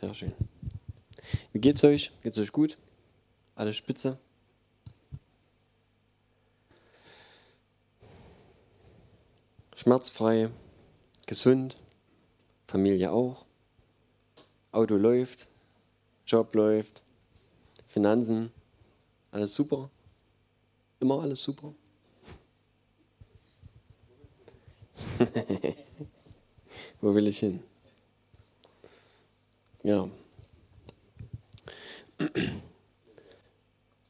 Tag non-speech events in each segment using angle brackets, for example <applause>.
Sehr schön. Wie geht's euch? Geht's euch gut? Alles spitze? Schmerzfrei, gesund, Familie auch, Auto läuft, Job läuft, Finanzen, alles super? Immer alles super? <laughs> Wo will ich hin? Ja.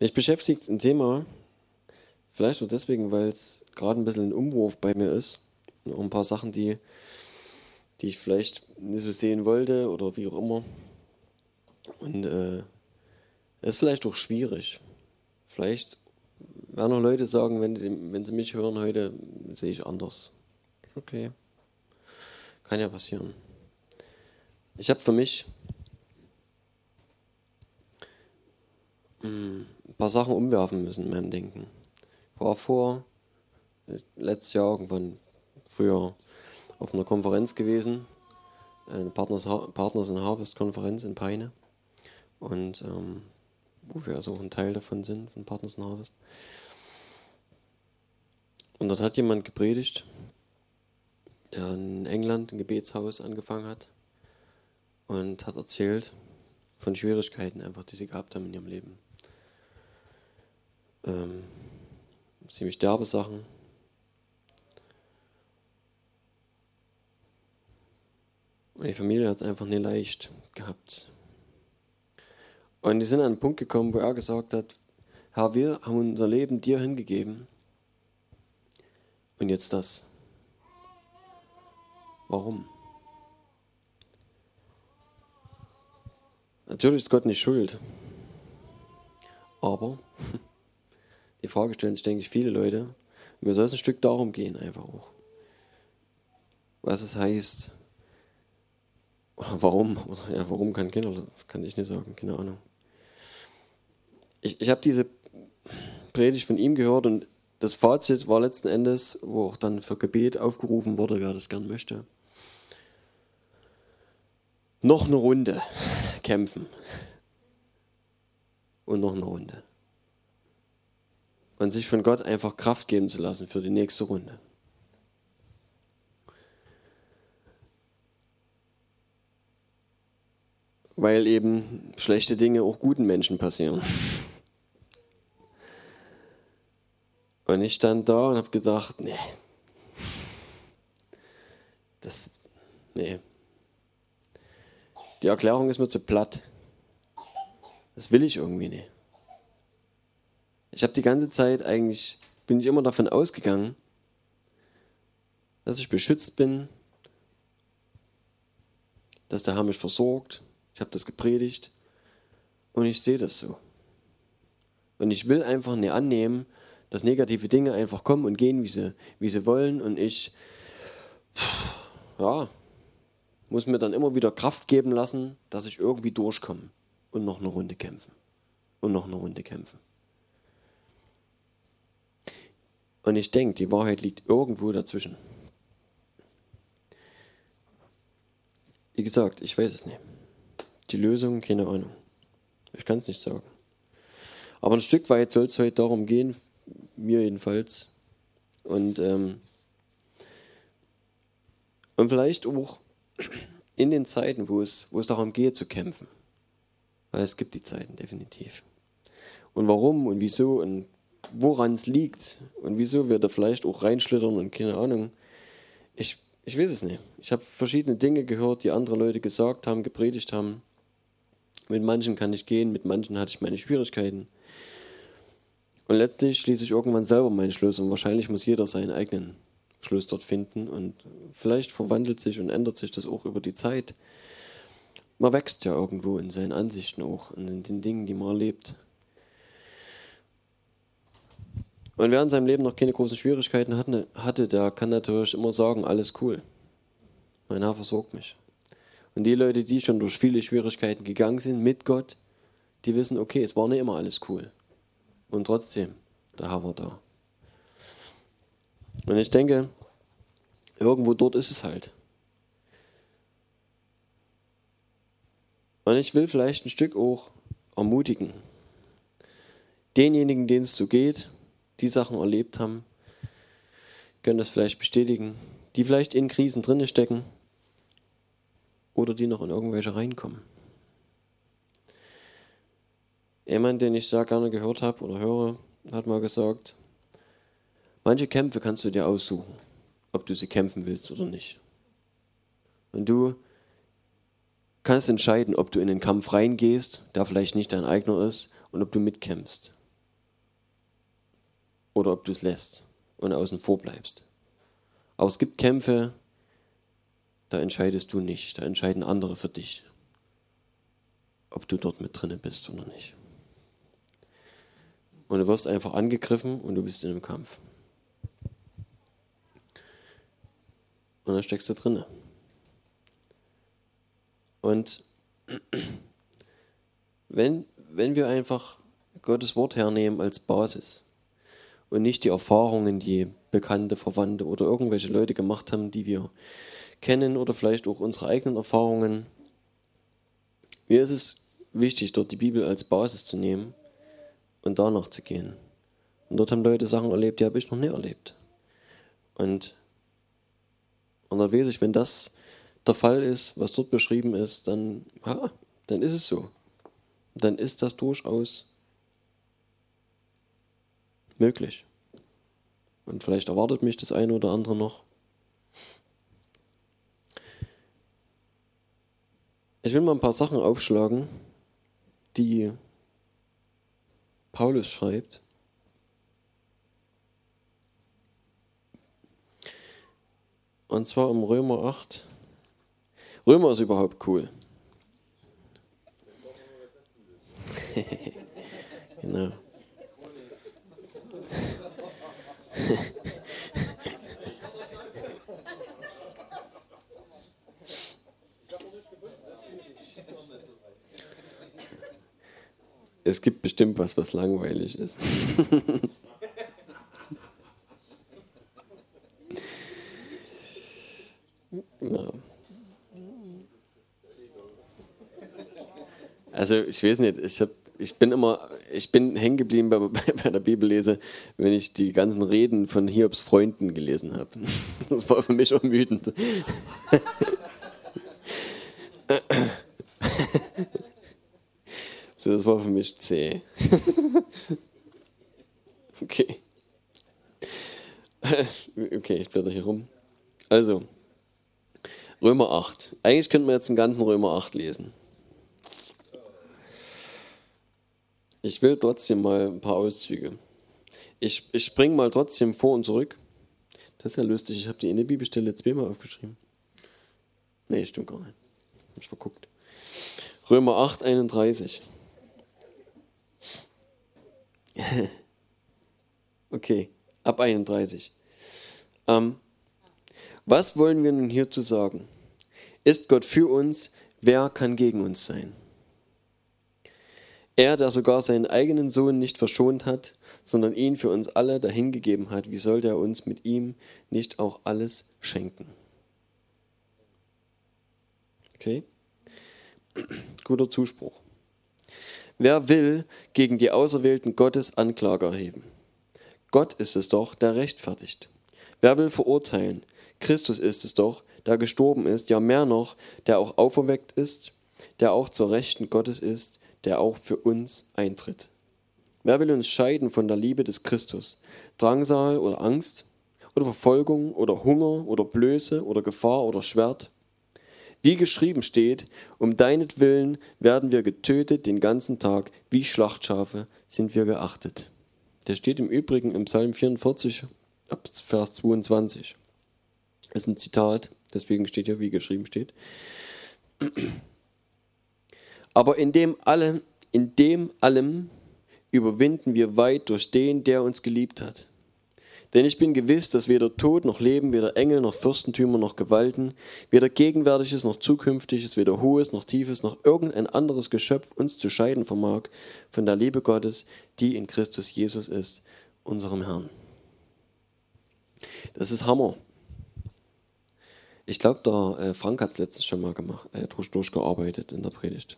Mich beschäftigt ein Thema, vielleicht nur deswegen, weil es gerade ein bisschen ein Umwurf bei mir ist. Auch ein paar Sachen, die, die ich vielleicht nicht so sehen wollte oder wie auch immer. Und äh, es ist vielleicht auch schwierig. Vielleicht werden noch Leute sagen, wenn, wenn sie mich hören heute, sehe ich anders. Okay. Kann ja passieren. Ich habe für mich ein paar Sachen umwerfen müssen in meinem Denken. Ich war vor, letztes Jahr irgendwann früher auf einer Konferenz gewesen, eine Partners, Partners in Harvest Konferenz in Peine. Und ähm, wo wir also auch ein Teil davon sind, von Partners in Harvest. Und dort hat jemand gepredigt, der in England ein Gebetshaus angefangen hat und hat erzählt von Schwierigkeiten einfach, die sie gehabt haben in ihrem Leben. Ähm, ziemlich derbe Sachen. Die Familie hat es einfach nicht leicht gehabt. Und die sind an einen Punkt gekommen, wo er gesagt hat, Herr, wir haben unser Leben dir hingegeben. Und jetzt das. Warum? Natürlich ist Gott nicht schuld. Aber die Frage stellen sich, denke ich, viele Leute. Mir soll es ein Stück darum gehen, einfach auch. Was es heißt. Oder warum. Oder ja, warum kann Kinder, kann ich nicht sagen, keine Ahnung. Ich, ich habe diese Predigt von ihm gehört und das Fazit war letzten Endes, wo auch dann für Gebet aufgerufen wurde, wer das gern möchte. Noch eine Runde <laughs> kämpfen. Und noch eine Runde. Und sich von Gott einfach Kraft geben zu lassen für die nächste Runde. Weil eben schlechte Dinge auch guten Menschen passieren. Und ich stand da und habe gedacht, nee, das, nee. Die Erklärung ist mir zu platt. Das will ich irgendwie nicht. Ich habe die ganze Zeit eigentlich, bin ich immer davon ausgegangen, dass ich beschützt bin, dass der Herr mich versorgt. Ich habe das gepredigt und ich sehe das so. Und ich will einfach nicht annehmen, dass negative Dinge einfach kommen und gehen, wie sie, wie sie wollen. Und ich, ja, muss mir dann immer wieder Kraft geben lassen, dass ich irgendwie durchkomme und noch eine Runde kämpfen. Und noch eine Runde kämpfen. Und ich denke, die Wahrheit liegt irgendwo dazwischen. Wie gesagt, ich weiß es nicht. Die Lösung, keine Ahnung. Ich kann es nicht sagen. Aber ein Stück weit soll es heute darum gehen, mir jedenfalls. Und, ähm, und vielleicht auch in den Zeiten, wo es, wo es darum geht zu kämpfen. Weil es gibt die Zeiten definitiv. Und warum und wieso und woran es liegt und wieso wir da vielleicht auch reinschlittern und keine Ahnung. Ich, ich weiß es nicht. Ich habe verschiedene Dinge gehört, die andere Leute gesagt haben, gepredigt haben. Mit manchen kann ich gehen, mit manchen hatte ich meine Schwierigkeiten. Und letztlich schließe ich irgendwann selber meinen Schluss und wahrscheinlich muss jeder seinen eigenen Schluss dort finden und vielleicht verwandelt sich und ändert sich das auch über die Zeit. Man wächst ja irgendwo in seinen Ansichten auch und in den Dingen, die man erlebt. Und wer in seinem Leben noch keine großen Schwierigkeiten hatte, der kann natürlich immer sagen, alles cool. Mein Herr versorgt mich. Und die Leute, die schon durch viele Schwierigkeiten gegangen sind mit Gott, die wissen, okay, es war nicht immer alles cool. Und trotzdem, der Herr war da. Und ich denke, irgendwo dort ist es halt. Und ich will vielleicht ein Stück auch ermutigen. Denjenigen, denen es so geht, die Sachen erlebt haben, können das vielleicht bestätigen, die vielleicht in Krisen drinne stecken oder die noch in irgendwelche reinkommen. Jemand, den ich sehr gerne gehört habe oder höre, hat mal gesagt, manche Kämpfe kannst du dir aussuchen, ob du sie kämpfen willst oder nicht. Und du kannst entscheiden, ob du in den Kampf reingehst, der vielleicht nicht dein eigener ist, und ob du mitkämpfst. Oder ob du es lässt und außen vor bleibst. Aber es gibt Kämpfe, da entscheidest du nicht, da entscheiden andere für dich, ob du dort mit drinne bist oder nicht. Und du wirst einfach angegriffen und du bist in einem Kampf. Und dann steckst du drinne. Und <clears throat> wenn, wenn wir einfach Gottes Wort hernehmen als Basis und nicht die Erfahrungen, die bekannte Verwandte oder irgendwelche Leute gemacht haben, die wir kennen oder vielleicht auch unsere eigenen Erfahrungen. Mir ist es wichtig, dort die Bibel als Basis zu nehmen und danach zu gehen. Und dort haben Leute Sachen erlebt, die habe ich noch nie erlebt. Und, und dann weiß ich, wenn das der Fall ist, was dort beschrieben ist, dann, ja, dann ist es so. Dann ist das durchaus möglich. Und vielleicht erwartet mich das eine oder andere noch. Ich will mal ein paar Sachen aufschlagen, die Paulus schreibt. Und zwar im Römer 8. Römer ist überhaupt cool. <laughs> genau. Es gibt bestimmt was, was langweilig ist. ja. Also ich weiß nicht, ich habe ich bin immer, ich bin hängen geblieben bei, <laughs> bei, der Bibellese, wenn ich die ganzen Reden von Hiobs Freunden gelesen habe. <laughs> Das war für mich ermüdend. <laughs> So, das war für mich zäh. okay. Okay, ich blätter hier rum. Also, Römer 8. Eigentlich könnten wir jetzt den ganzen Römer 8 lesen. Ich will trotzdem mal ein paar Auszüge. Ich, ich springe mal trotzdem vor und zurück. Das ist ja lustig. Ich habe die in der Bibelstelle zweimal aufgeschrieben. Nee, stimmt gar nicht. Hab ich verguckt. Römer 8, 31. <laughs> okay, ab 31. Ähm, was wollen wir nun hierzu sagen? Ist Gott für uns? Wer kann gegen uns sein? Er, der sogar seinen eigenen Sohn nicht verschont hat, sondern ihn für uns alle dahingegeben hat, wie sollte er uns mit ihm nicht auch alles schenken? Okay? <clears throat> Guter Zuspruch. Wer will gegen die Auserwählten Gottes Anklage erheben? Gott ist es doch, der rechtfertigt. Wer will verurteilen? Christus ist es doch, der gestorben ist, ja mehr noch, der auch auferweckt ist, der auch zur Rechten Gottes ist, der auch für uns eintritt. Wer will uns scheiden von der Liebe des Christus? Drangsal oder Angst oder Verfolgung oder Hunger oder Blöße oder Gefahr oder Schwert? Wie geschrieben steht, um deinetwillen werden wir getötet den ganzen Tag, wie Schlachtschafe sind wir geachtet. Der steht im Übrigen im Psalm 44, Vers 22. Das ist ein Zitat, deswegen steht hier, wie geschrieben steht. Aber in dem allem, in dem allem überwinden wir weit durch den, der uns geliebt hat. Denn ich bin gewiss, dass weder Tod noch Leben, weder Engel noch Fürstentümer noch Gewalten, weder Gegenwärtiges noch Zukünftiges, weder Hohes noch Tiefes noch irgendein anderes Geschöpf uns zu scheiden vermag von der Liebe Gottes, die in Christus Jesus ist, unserem Herrn. Das ist Hammer. Ich glaube, der äh, Frank hat es letztens schon mal gemacht, äh, durch, durchgearbeitet in der Predigt.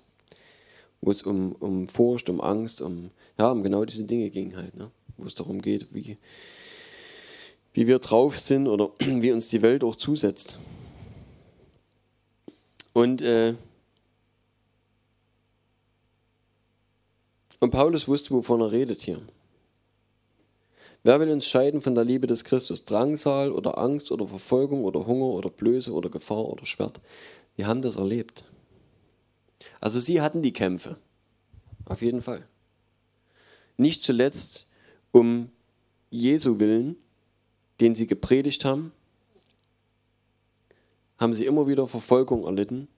Wo es um, um Furcht, um Angst, um, ja, um genau diese Dinge ging halt, ne? wo es darum geht, wie, wie wir drauf sind oder <clears throat> wie uns die Welt auch zusetzt. Und, äh, und Paulus wusste, wovon er redet hier. Wer will uns scheiden von der Liebe des Christus? Drangsal oder Angst oder Verfolgung oder Hunger oder Blöße oder Gefahr oder Schwert? Wir haben das erlebt. Also sie hatten die Kämpfe. Auf jeden Fall. Nicht zuletzt um Jesu willen, den sie gepredigt haben, haben sie immer wieder Verfolgung erlitten.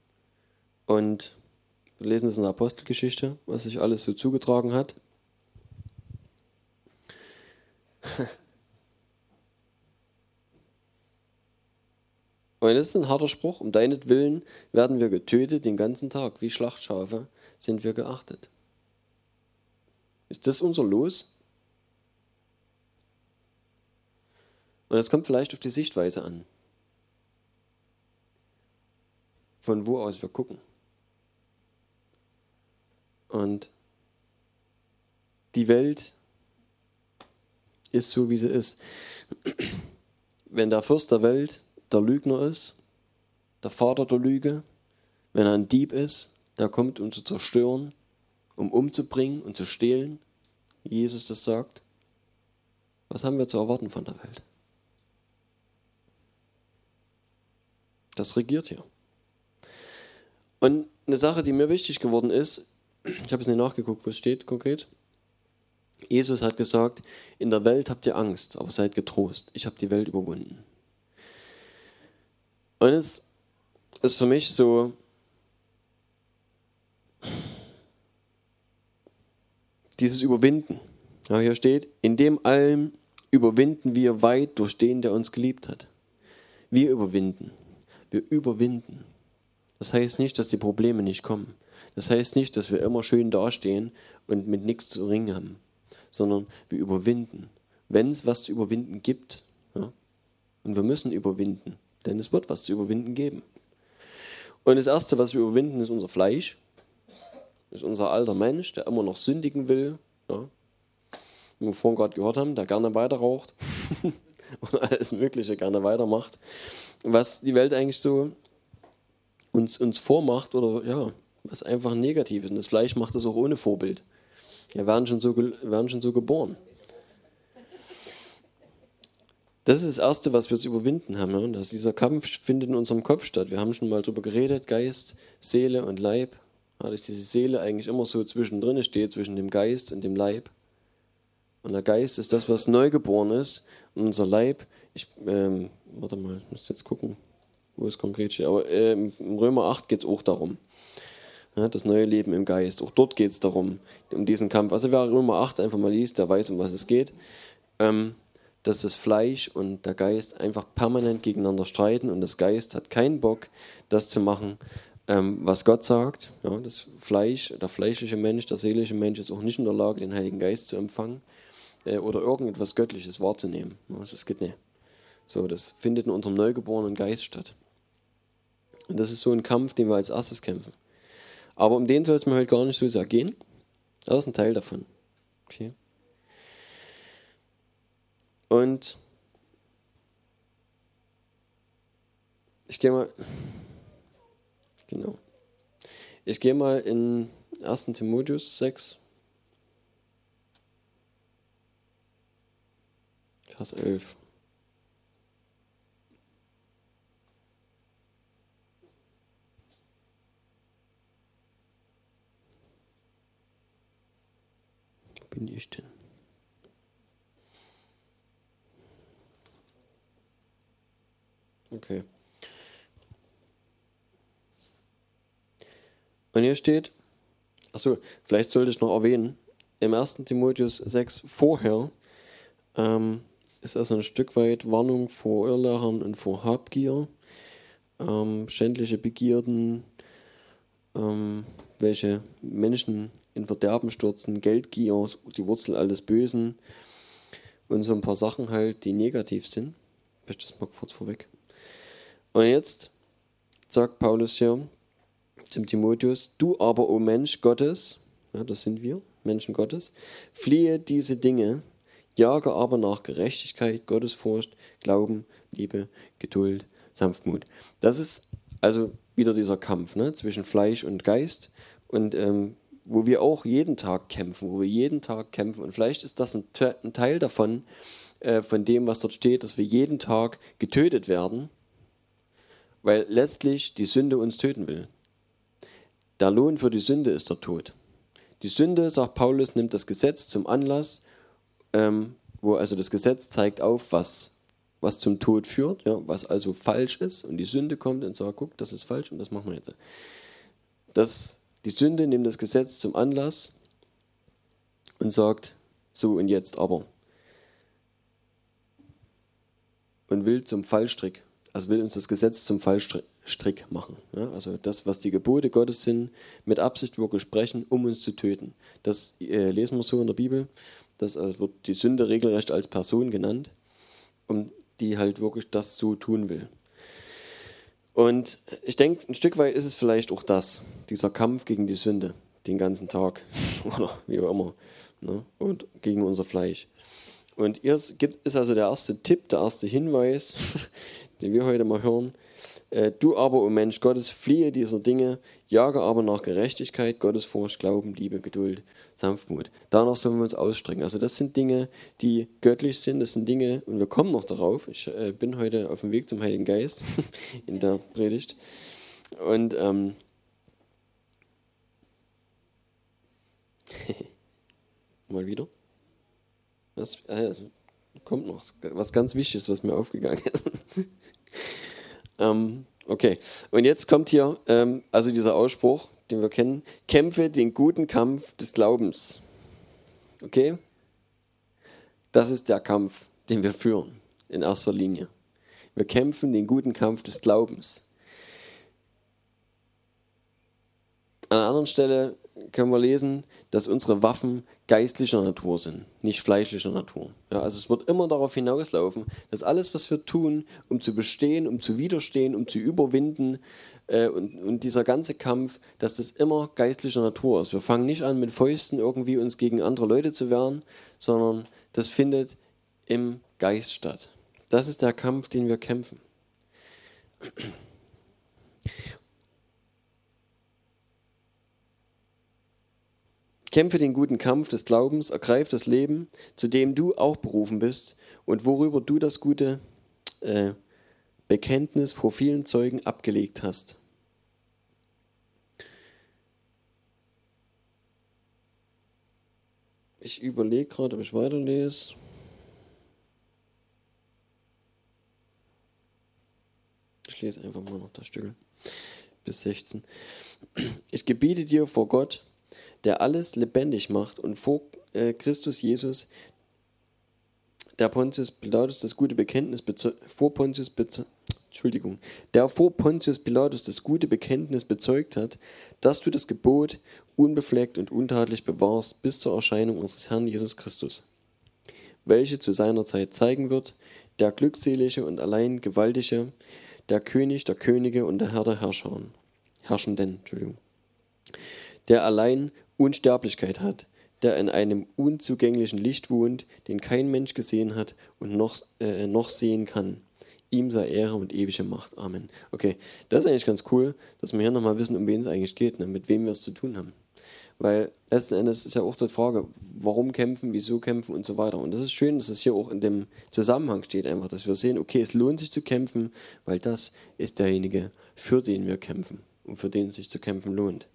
Und wir lesen es in der Apostelgeschichte, was sich alles so zugetragen hat. Und das ist ein harter Spruch. Um deinetwillen werden wir getötet den ganzen Tag. Wie Schlachtschafe sind wir geachtet. Ist das unser Los? Und das kommt vielleicht auf die Sichtweise an. Von wo aus wir gucken. Und die Welt ist so, wie sie ist. Wenn der Fürst der Welt der Lügner ist, der Vater der Lüge, wenn er ein Dieb ist, der kommt, um zu zerstören, um umzubringen und zu stehlen, wie Jesus das sagt, was haben wir zu erwarten von der Welt? Das regiert hier. Und eine Sache, die mir wichtig geworden ist, ich habe es nicht nachgeguckt, wo es steht konkret. Jesus hat gesagt, in der Welt habt ihr Angst, aber seid getrost, ich habe die Welt überwunden. Und es ist für mich so, dieses Überwinden. Ja, hier steht, in dem allem überwinden wir weit durch den, der uns geliebt hat. Wir überwinden. Wir überwinden. Das heißt nicht, dass die Probleme nicht kommen. Das heißt nicht, dass wir immer schön dastehen und mit nichts zu ringen haben, sondern wir überwinden. Wenn es was zu überwinden gibt, ja, und wir müssen überwinden, denn es wird was zu überwinden geben. Und das Erste, was wir überwinden, ist unser Fleisch. Das ist unser alter Mensch, der immer noch sündigen will. Ja. Wie wir vorhin gerade gehört haben, der gerne weiter raucht <laughs> und alles Mögliche gerne weitermacht. Was die Welt eigentlich so uns, uns vormacht oder ja, was einfach negativ ist. Und das Fleisch macht das auch ohne Vorbild. Wir werden schon so, werden schon so geboren. Das ist das Erste, was wir zu überwinden haben. Ja? Dass dieser Kampf findet in unserem Kopf statt. Wir haben schon mal darüber geredet, Geist, Seele und Leib. Ja, dass diese Seele eigentlich immer so zwischendrin steht, zwischen dem Geist und dem Leib. Und der Geist ist das, was neugeboren ist. Und unser Leib, ich, ähm, warte mal, ich muss jetzt gucken, wo es konkret steht. Aber äh, im Römer 8 geht es auch darum. Ja, das neue Leben im Geist. Auch dort geht es darum, um diesen Kampf. Also wer Römer 8 einfach mal liest, der weiß, um was es geht. Ähm, dass das Fleisch und der Geist einfach permanent gegeneinander streiten und das Geist hat keinen Bock, das zu machen, ähm, was Gott sagt. Ja, das Fleisch, der fleischliche Mensch, der seelische Mensch ist auch nicht in der Lage, den Heiligen Geist zu empfangen äh, oder irgendetwas Göttliches wahrzunehmen. Ja, das geht nicht. So, das findet in unserem neugeborenen Geist statt. Und das ist so ein Kampf, den wir als erstes kämpfen. Aber um den soll es mir heute gar nicht so sehr gehen. Das ist ein Teil davon. Okay. Und ich gehe mal, genau, ich gehe mal in 1. Timotheus 6, Vers 11. Wo bin ich denn? Okay. Und hier steht, achso, vielleicht sollte ich noch erwähnen, im 1. Timotheus 6 vorher ähm, ist also ein Stück weit Warnung vor Irrlehrern und vor Habgier, ähm, schändliche Begierden, ähm, welche Menschen in Verderben stürzen, Geldgier, die Wurzel alles Bösen und so ein paar Sachen halt, die negativ sind. Ich möchte das mal kurz vorweg. Und jetzt sagt Paulus hier, zum Timotheus, du aber, o Mensch Gottes, ja, das sind wir, Menschen Gottes, fliehe diese Dinge, jage aber nach Gerechtigkeit, Gottesfurcht, Glauben, Liebe, Geduld, Sanftmut. Das ist also wieder dieser Kampf ne, zwischen Fleisch und Geist und ähm, wo wir auch jeden Tag kämpfen, wo wir jeden Tag kämpfen. Und vielleicht ist das ein, ein Teil davon, äh, von dem, was dort steht, dass wir jeden Tag getötet werden, weil letztlich die Sünde uns töten will. Der Lohn für die Sünde ist der Tod. Die Sünde, sagt Paulus, nimmt das Gesetz zum Anlass, ähm, wo also das Gesetz zeigt auf, was, was zum Tod führt, ja, was also falsch ist. Und die Sünde kommt und sagt, guck, das ist falsch und das machen wir jetzt. Das, die Sünde nimmt das Gesetz zum Anlass und sagt, so und jetzt aber. Und will zum Fallstrick, also will uns das Gesetz zum Fallstrick Strick machen. Ja, also das, was die Gebote Gottes sind, mit Absicht wirklich sprechen, um uns zu töten. Das äh, lesen wir so in der Bibel. Das also wird die Sünde regelrecht als Person genannt, um die halt wirklich das so tun will. Und ich denke, ein Stück weit ist es vielleicht auch das, dieser Kampf gegen die Sünde, den ganzen Tag <laughs> oder wie auch immer, ne? und gegen unser Fleisch. Und hier ist also der erste Tipp, der erste Hinweis, <laughs> den wir heute mal hören, äh, du aber, o oh Mensch Gottes, fliehe dieser Dinge, jage aber nach Gerechtigkeit, Gottesfurcht, Glauben, Liebe, Geduld, Sanftmut. Danach sollen wir uns ausstrecken. Also das sind Dinge, die göttlich sind, das sind Dinge, und wir kommen noch darauf. Ich äh, bin heute auf dem Weg zum Heiligen Geist <laughs> in der Predigt. Und ähm, <laughs> mal wieder. Was, also, kommt noch was ganz Wichtiges, was mir aufgegangen ist. <laughs> Ähm, okay, und jetzt kommt hier ähm, also dieser Ausspruch, den wir kennen: Kämpfe den guten Kampf des Glaubens. Okay? Das ist der Kampf, den wir führen, in erster Linie. Wir kämpfen den guten Kampf des Glaubens. An einer anderen Stelle können wir lesen, dass unsere Waffen geistlicher Natur sind, nicht fleischlicher Natur. Ja, also es wird immer darauf hinauslaufen, dass alles, was wir tun, um zu bestehen, um zu widerstehen, um zu überwinden äh, und, und dieser ganze Kampf, dass das immer geistlicher Natur ist. Wir fangen nicht an, mit Fäusten irgendwie uns gegen andere Leute zu wehren, sondern das findet im Geist statt. Das ist der Kampf, den wir kämpfen. Kämpfe den guten Kampf des Glaubens, ergreif das Leben, zu dem du auch berufen bist und worüber du das gute äh, Bekenntnis vor vielen Zeugen abgelegt hast. Ich überlege gerade, ob ich weiterlese. Ich lese einfach mal noch das Stück bis 16. Ich gebiete dir vor Gott, der alles lebendig macht und vor äh, Christus Jesus, der Pontius Pilatus das gute Bekenntnis vor Pontius Entschuldigung, der vor Pontius Pilatus das gute Bekenntnis bezeugt hat, dass du das Gebot unbefleckt und untadelig bewahrst bis zur Erscheinung unseres Herrn Jesus Christus, welche zu seiner Zeit zeigen wird, der glückselige und allein gewaltige, der König der Könige und der Herr der Herrscher, Herrschenden, Entschuldigung, der allein Unsterblichkeit hat, der in einem unzugänglichen Licht wohnt, den kein Mensch gesehen hat und noch, äh, noch sehen kann. Ihm sei Ehre und ewige Macht. Amen. Okay, das ist eigentlich ganz cool, dass wir hier nochmal wissen, um wen es eigentlich geht, ne? mit wem wir es zu tun haben. Weil letzten Endes ist ja auch die Frage, warum kämpfen, wieso kämpfen und so weiter. Und das ist schön, dass es hier auch in dem Zusammenhang steht, einfach, dass wir sehen, okay, es lohnt sich zu kämpfen, weil das ist derjenige, für den wir kämpfen und für den es sich zu kämpfen lohnt.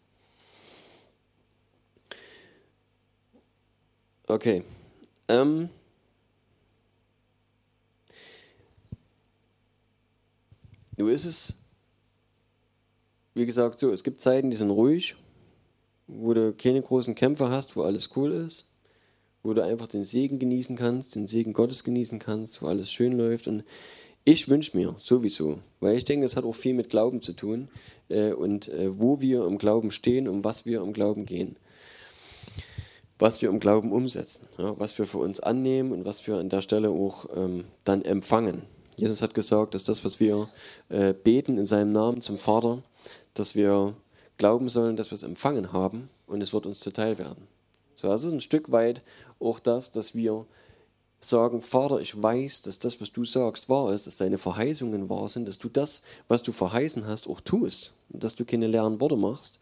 Okay. Ähm. Nun ist es, wie gesagt, so, es gibt Zeiten, die sind ruhig, wo du keine großen Kämpfe hast, wo alles cool ist, wo du einfach den Segen genießen kannst, den Segen Gottes genießen kannst, wo alles schön läuft. Und ich wünsche mir sowieso, weil ich denke, es hat auch viel mit Glauben zu tun äh, und äh, wo wir im Glauben stehen und was wir im Glauben gehen was wir im Glauben umsetzen, ja, was wir für uns annehmen und was wir an der Stelle auch ähm, dann empfangen. Jesus hat gesagt, dass das, was wir äh, beten in seinem Namen zum Vater, dass wir glauben sollen, dass wir es empfangen haben und es wird uns zuteil werden. So, das ist ein Stück weit auch das, dass wir sagen, Vater, ich weiß, dass das, was du sagst, wahr ist, dass deine Verheißungen wahr sind, dass du das, was du verheißen hast, auch tust und dass du keine leeren Worte machst.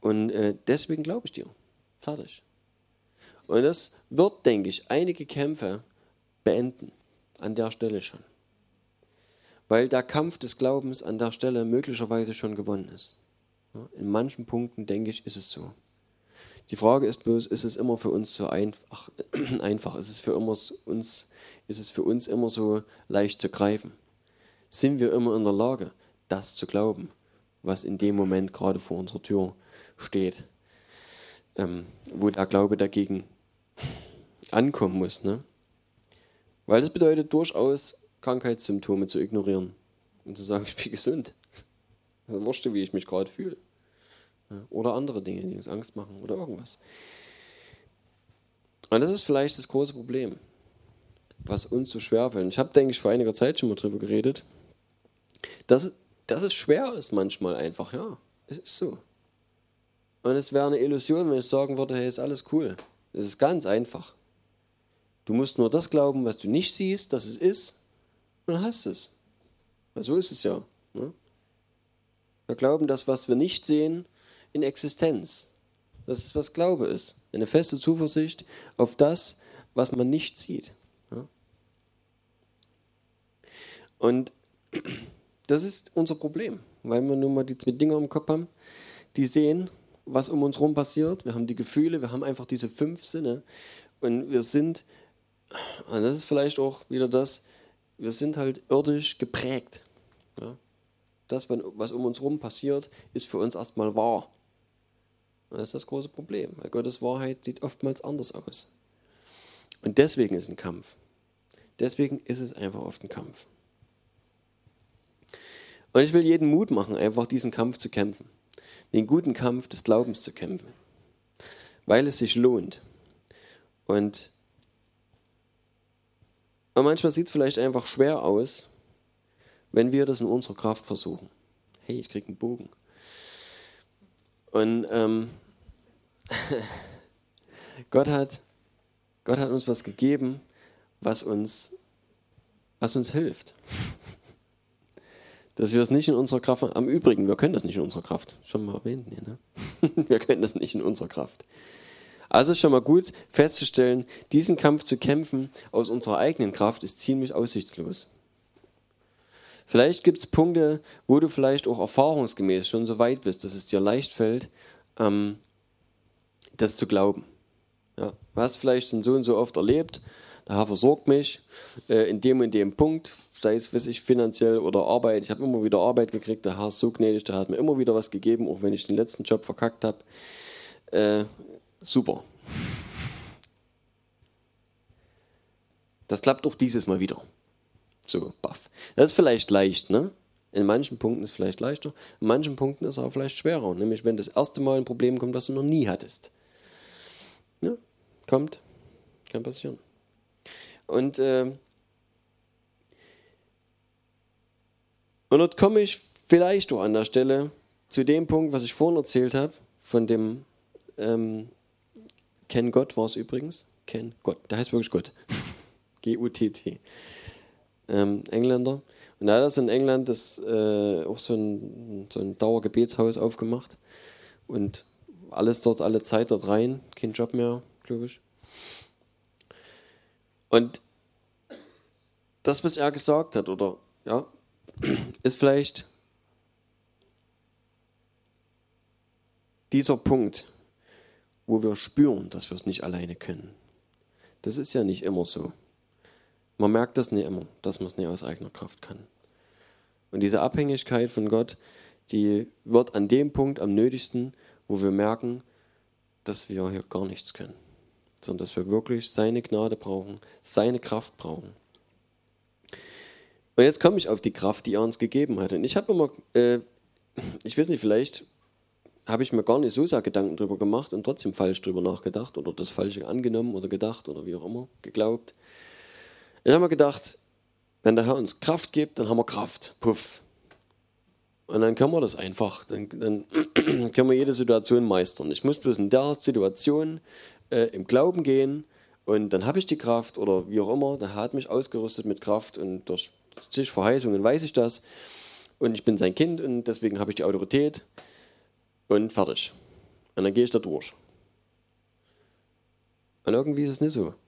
Und äh, deswegen glaube ich dir. Fertig. Und das wird, denke ich, einige Kämpfe beenden. An der Stelle schon. Weil der Kampf des Glaubens an der Stelle möglicherweise schon gewonnen ist. In manchen Punkten, denke ich, ist es so. Die Frage ist bloß, ist es immer für uns so einfach? <clears throat> einfach? Ist es für uns, ist es für uns immer so leicht zu greifen? Sind wir immer in der Lage, das zu glauben, was in dem Moment gerade vor unserer Tür steht? Ähm, wo der Glaube dagegen ankommen muss. Ne? Weil das bedeutet durchaus, Krankheitssymptome zu ignorieren und zu sagen, <laughs> ich bin gesund. Also wurscht, wie ich mich gerade fühle. Oder andere Dinge, die uns Angst machen oder irgendwas. Und das ist vielleicht das große Problem, was uns so schwer fällt. Ich habe, denke ich, vor einiger Zeit schon mal drüber geredet, dass, dass es schwer ist manchmal einfach, ja. Es ist so. Und es wäre eine Illusion, wenn ich sagen würde, hey, ist alles cool. Es ist ganz einfach. Du musst nur das glauben, was du nicht siehst, dass es ist, und dann hast es. Weil so ist es ja. Ne? Wir glauben das, was wir nicht sehen, in Existenz. Das ist, was Glaube ist. Eine feste Zuversicht auf das, was man nicht sieht. Ja? Und das ist unser Problem, weil wir nun mal die zwei Dinge im Kopf haben, die sehen, was um uns herum passiert. Wir haben die Gefühle, wir haben einfach diese fünf Sinne. Und wir sind, und das ist vielleicht auch wieder das, wir sind halt irdisch geprägt. Ja? Das, was um uns herum passiert, ist für uns erstmal wahr. Das ist das große Problem, weil Gottes Wahrheit sieht oftmals anders aus. Und deswegen ist es ein Kampf. Deswegen ist es einfach oft ein Kampf. Und ich will jeden Mut machen, einfach diesen Kampf zu kämpfen. Den guten Kampf des Glaubens zu kämpfen. Weil es sich lohnt. Und, und manchmal sieht es vielleicht einfach schwer aus, wenn wir das in unserer Kraft versuchen. Hey, ich krieg einen Bogen. Und ähm, <laughs> Gott, hat, Gott hat uns was gegeben, was uns, was uns hilft. <laughs> Dass wir es nicht in unserer Kraft Am Übrigen, wir können das nicht in unserer Kraft. Schon mal erwähnt, ne? <laughs> wir können das nicht in unserer Kraft. Also schon mal gut festzustellen, diesen Kampf zu kämpfen aus unserer eigenen Kraft ist ziemlich aussichtslos. Vielleicht gibt es Punkte, wo du vielleicht auch erfahrungsgemäß schon so weit bist, dass es dir leicht fällt, ähm, das zu glauben. Ja, du hast vielleicht schon so und so oft erlebt, der Herr versorgt mich äh, in dem und dem Punkt, sei es weiß ich, finanziell oder Arbeit. Ich habe immer wieder Arbeit gekriegt, der Herr ist so gnädig, der hat mir immer wieder was gegeben, auch wenn ich den letzten Job verkackt habe. Äh, super. Das klappt auch dieses Mal wieder. So, baff. Das ist vielleicht leicht, ne? In manchen Punkten ist es vielleicht leichter, in manchen Punkten ist es auch vielleicht schwerer. Nämlich, wenn das erste Mal ein Problem kommt, das du noch nie hattest. Ja, kommt, kann passieren. Und, äh, und dort komme ich vielleicht auch an der Stelle zu dem Punkt, was ich vorhin erzählt habe, von dem ähm, Ken Gott war es übrigens. Ken Gott, der heißt wirklich Gott. <laughs> G-U-T-T. Ähm, Engländer. Und da hat das in England das, äh, auch so ein, so ein Dauergebetshaus aufgemacht. Und alles dort, alle Zeit dort rein. Kein Job mehr, glaube ich. Und das, was er gesagt hat, oder ja, <clears throat> ist vielleicht dieser Punkt, wo wir spüren, dass wir es nicht alleine können. Das ist ja nicht immer so. Man merkt das nicht immer, dass man es nicht aus eigener Kraft kann. Und diese Abhängigkeit von Gott, die wird an dem Punkt am nötigsten, wo wir merken, dass wir hier gar nichts können, sondern dass wir wirklich seine Gnade brauchen, seine Kraft brauchen. Und jetzt komme ich auf die Kraft, die er uns gegeben hat. Und ich habe immer, äh, ich weiß nicht, vielleicht habe ich mir gar nicht so sehr Gedanken darüber gemacht und trotzdem falsch darüber nachgedacht oder das Falsche angenommen oder gedacht oder wie auch immer, geglaubt. Ich habe mir gedacht, wenn der Herr uns Kraft gibt, dann haben wir Kraft. Puff. Und dann können wir das einfach, dann, dann <clears throat> können wir jede Situation meistern. Ich muss bloß in der Situation äh, im Glauben gehen und dann habe ich die Kraft oder wie auch immer, der hat mich ausgerüstet mit Kraft und durch Verheißungen weiß ich das. Und ich bin sein Kind und deswegen habe ich die Autorität und fertig. Und dann gehe ich da durch. Und irgendwie ist es nicht so. <laughs>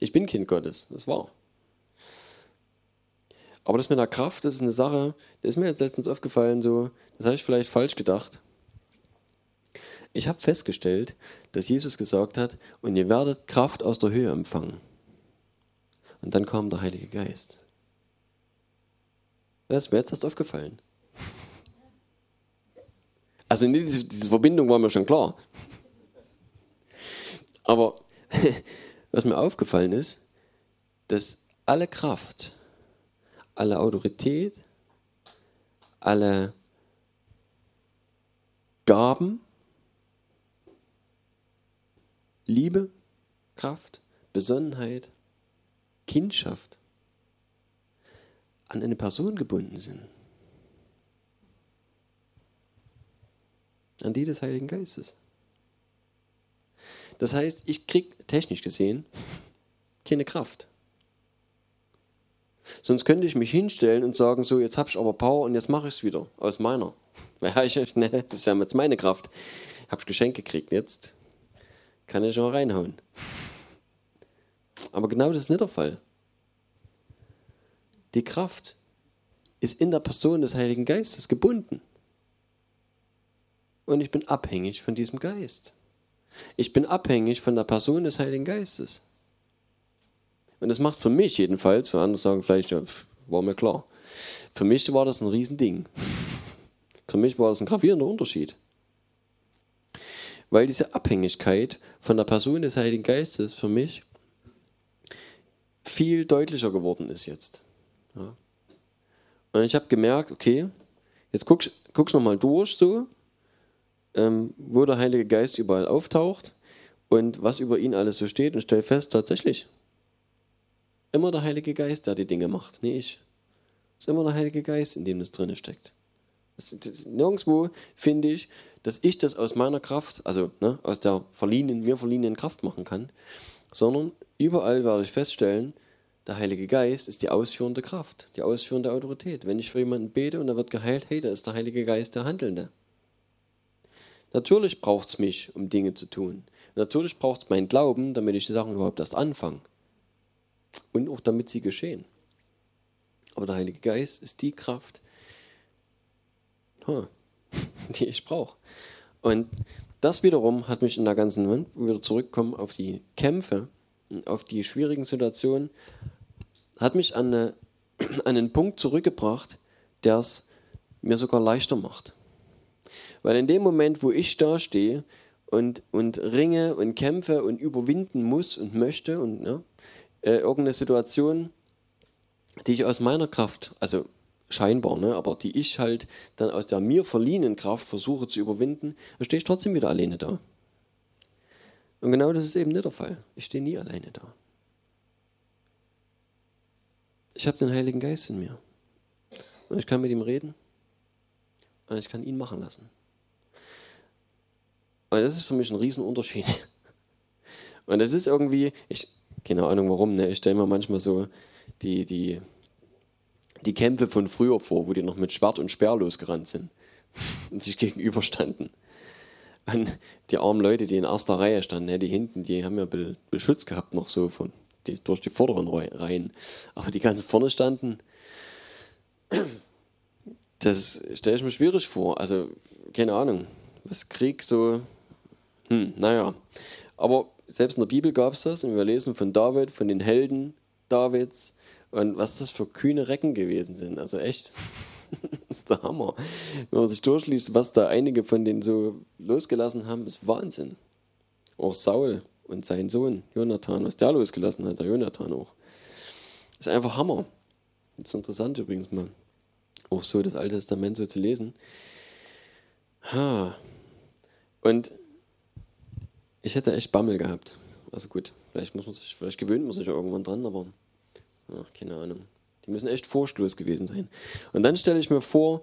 Ich bin Kind Gottes, das war. Aber das mit der Kraft, das ist eine Sache, das ist mir jetzt letztens aufgefallen, so, das habe ich vielleicht falsch gedacht. Ich habe festgestellt, dass Jesus gesagt hat, und ihr werdet Kraft aus der Höhe empfangen. Und dann kam der Heilige Geist. Was ist mir jetzt erst aufgefallen? Also diese, Verbindung war mir schon klar. Aber <laughs> was mir aufgefallen ist, dass alle Kraft, alle Autorität, alle Gaben, Liebe, Kraft, Besonnenheit, Kindschaft an eine Person gebunden sind. An die des Heiligen Geistes. Das heißt, ich kriege technisch gesehen keine Kraft. Sonst könnte ich mich hinstellen und sagen, so, jetzt habe ich aber Power und jetzt mache <laughs> ich es wieder aus meiner. Ne, das ist ja jetzt meine Kraft. Habe ich Geschenk gekriegt, jetzt kann ich auch reinhauen. Aber genau das ist nicht der Fall. Die Kraft ist in der Person des Heiligen Geistes gebunden. Und ich bin abhängig von diesem Geist. Ich bin abhängig von der Person des Heiligen Geistes. Und das macht für mich jedenfalls, für andere sagen vielleicht, ja, war mir klar. Für mich war das ein Riesending. <laughs> Für mich war das ein gravierender Unterschied. Weil diese Abhängigkeit von der Person des Heiligen Geistes für mich viel deutlicher geworden ist jetzt. Ja. Und ich habe gemerkt, okay, jetzt guckst du nochmal durch so ähm, wo der Heilige Geist überall auftaucht und was über ihn alles so steht und stell fest, tatsächlich, immer der Heilige Geist, der die Dinge macht, nicht ich. Es ist immer der Heilige Geist, in dem das drin steckt. Das, das, nirgendwo finde ich, dass ich das aus meiner Kraft, also ne, aus der verliehenen, mir verliehenen Kraft machen kann, sondern überall werde ich feststellen, der Heilige Geist ist die ausführende Kraft, die ausführende Autorität. Wenn ich für jemanden bete und er wird geheilt, hey, da ist der Heilige Geist der Handelnde. Natürlich braucht es mich, um Dinge zu tun. Natürlich braucht es meinen Glauben, damit ich die Sachen überhaupt erst anfange. Und auch damit sie geschehen. Aber der Heilige Geist ist die Kraft, <laughs> die ich brauche. Und das wiederum hat mich in der ganzen Welt, wieder zurückkommen auf die Kämpfe, auf die schwierigen Situationen, hat mich an, eine, <clears throat> an einen Punkt zurückgebracht, der es mir sogar leichter macht. Weil in dem Moment, wo ich da stehe und, und ringe und kämpfe und überwinden muss und möchte und ne, äh, irgendeine Situation, die ich aus meiner Kraft, also scheinbar, ne, aber die ich halt dann aus der mir verliehenen Kraft versuche zu überwinden, dann stehe ich trotzdem wieder alleine da. Und genau das ist eben nicht der Fall. Ich stehe nie alleine da. Ich habe den Heiligen Geist in mir. Und ich kann mit ihm reden. Und ich kann ihn machen lassen. Und das ist für mich ein Riesenunterschied. <laughs> Und das ist irgendwie, ich, keine Ahnung warum, ne? ich stelle mir manchmal so die, die, die Kämpfe von früher vor, wo die noch mit Schwert und Speer losgerannt sind <laughs> und sich gegenüberstanden. Und die armen Leute, die in erster Reihe standen, ne, die hinten, die haben ja Beschutz gehabt noch so von, die, durch die vorderen Reihen. Aber die ganz vorne standen, das stelle ich mir schwierig vor. Also, keine Ahnung, was Krieg so hm, naja. Aber selbst in der Bibel gab es das und wir lesen von David, von den Helden Davids und was das für kühne Recken gewesen sind. Also echt, <laughs> das ist der Hammer. Wenn man sich durchliest, was da einige von denen so losgelassen haben, ist Wahnsinn. Auch Saul und sein Sohn Jonathan, was der losgelassen hat, der Jonathan auch. Ist einfach Hammer. Das ist interessant übrigens mal. Auch so das Alte Testament so zu lesen. Ha. Und ich hätte echt Bammel gehabt. Also gut, vielleicht muss man sich, vielleicht gewöhnt man sich irgendwann dran, aber ja, keine Ahnung. Die müssen echt furchtlos gewesen sein. Und dann stelle ich mir vor,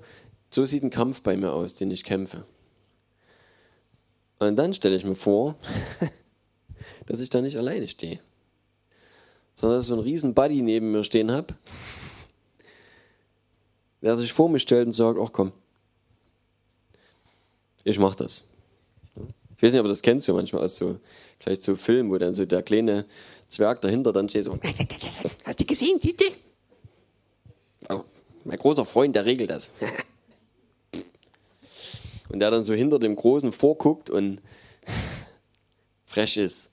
so sieht ein Kampf bei mir aus, den ich kämpfe. Und dann stelle ich mir vor, <laughs> dass ich da nicht alleine stehe, sondern dass ich so einen riesen Buddy neben mir stehen habe, der sich vor mich stellt und sagt, ach komm, ich mach das. Ich weiß nicht, ob du das kennst du manchmal aus so, vielleicht so Filmen, wo dann so der kleine Zwerg dahinter dann steht so, hast du gesehen, siehst du? Oh, mein großer Freund, der regelt das. und der dann so hinter dem Großen vorguckt und <laughs> fresh ist.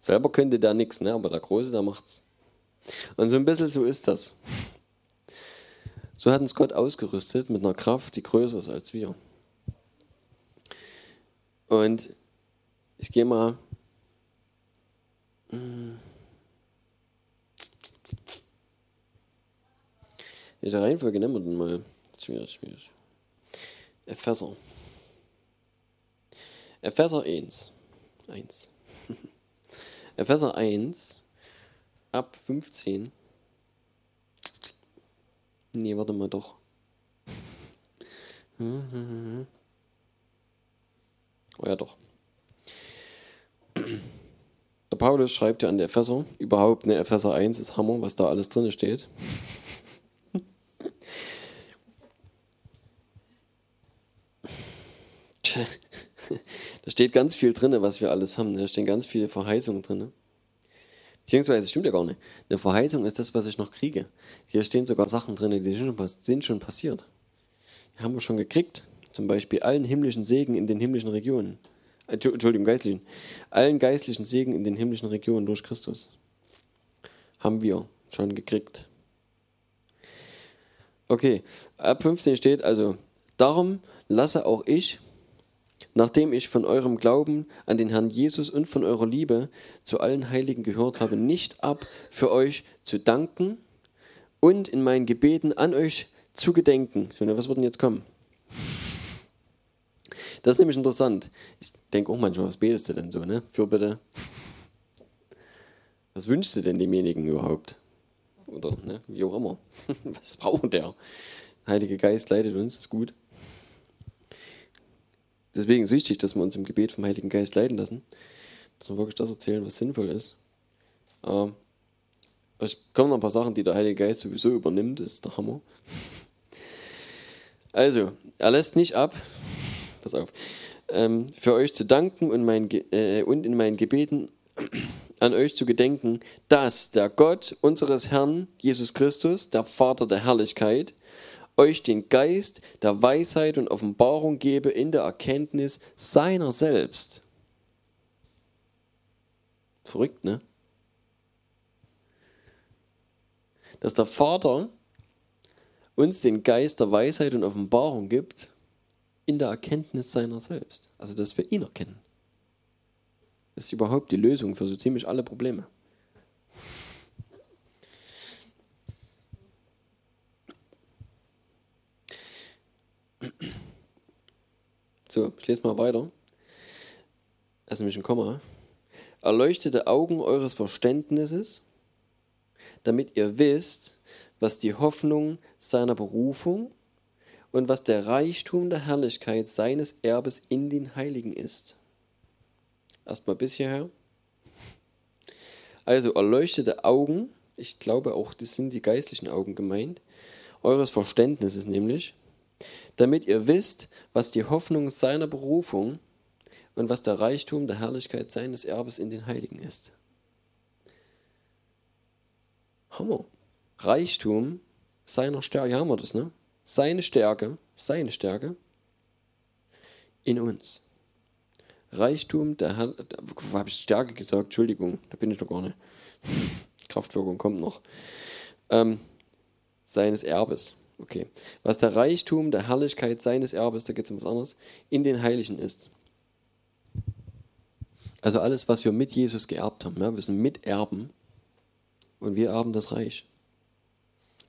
Selber könnte der nichts, ne? aber der Große, der macht's. Und so ein bisschen so ist das. So hat uns Gott ausgerüstet mit einer Kraft, die größer ist als wir. Und ich gehe mal. Der Reihenfolge nehmen wir den mal. Schwierig, schwierig. Epheser. Epheser 1. 1. <laughs> Epheser 1 ab 15 Nee, warte mal doch. <laughs> Oh ja, doch. Der Paulus schreibt ja an der Epheser, überhaupt eine Epheser 1 ist Hammer, was da alles drin steht. da steht ganz viel drin, was wir alles haben. Da stehen ganz viele Verheißungen drin. Beziehungsweise, stimmt ja gar nicht. Eine Verheißung ist das, was ich noch kriege. Hier stehen sogar Sachen drin, die sind schon passiert. Die haben wir schon gekriegt. Zum Beispiel allen himmlischen Segen in den himmlischen Regionen. Entschuldigung, geistlichen. Allen geistlichen Segen in den himmlischen Regionen durch Christus. Haben wir schon gekriegt. Okay, ab 15 steht also, darum lasse auch ich, nachdem ich von eurem Glauben an den Herrn Jesus und von eurer Liebe zu allen Heiligen gehört habe, nicht ab, für euch zu danken und in meinen Gebeten an euch zu gedenken. So, was wird denn jetzt kommen? Das ist nämlich interessant. Ich denke auch manchmal, was betest du denn so, ne? Für bitte. Was wünschst du denn demjenigen überhaupt? Oder, ne? Wie auch immer. <laughs> Was braucht der? Heilige Geist leitet uns, ist gut. Deswegen ist wichtig, dass wir uns im Gebet vom Heiligen Geist leiten lassen, dass wir wirklich das erzählen, was sinnvoll ist. Ähm, es kommen noch ein paar Sachen, die der Heilige Geist sowieso übernimmt, das ist der Hammer. Also, er lässt nicht ab, pass auf, ähm, für euch zu danken und, mein, äh, und in meinen Gebeten <clears throat> an euch zu gedenken, dass der Gott unseres Herrn Jesus Christus, der Vater der Herrlichkeit, euch den Geist der Weisheit und Offenbarung gebe in der Erkenntnis seiner selbst. Verrückt, ne? Dass der Vater uns den Geist der Weisheit und Offenbarung gibt in der Erkenntnis seiner selbst. Also, dass wir ihn erkennen. Das ist überhaupt die Lösung für so ziemlich alle Probleme. So, ich lese mal weiter. Das ist nämlich ein Komma. Erleuchtete Augen eures Verständnisses, damit ihr wisst, was die Hoffnung seiner Berufung und was der Reichtum der Herrlichkeit seines Erbes in den Heiligen ist. Erstmal bis hierher. Also erleuchtete Augen, ich glaube auch, das sind die geistlichen Augen gemeint, eures Verständnisses nämlich, damit ihr wisst, was die Hoffnung seiner Berufung und was der Reichtum der Herrlichkeit seines Erbes in den Heiligen ist. Hammer. Reichtum seiner Stärke, hier haben wir das, ne? Seine Stärke, seine Stärke in uns. Reichtum der Herrlichkeit, habe ich Stärke gesagt? Entschuldigung, da bin ich doch gar nicht. <laughs> Kraftwirkung kommt noch. Ähm, seines Erbes. Okay. Was der Reichtum der Herrlichkeit seines Erbes, da geht es um was anderes, in den Heiligen ist. Also alles, was wir mit Jesus geerbt haben. Ja? Wir sind Miterben und wir erben das Reich.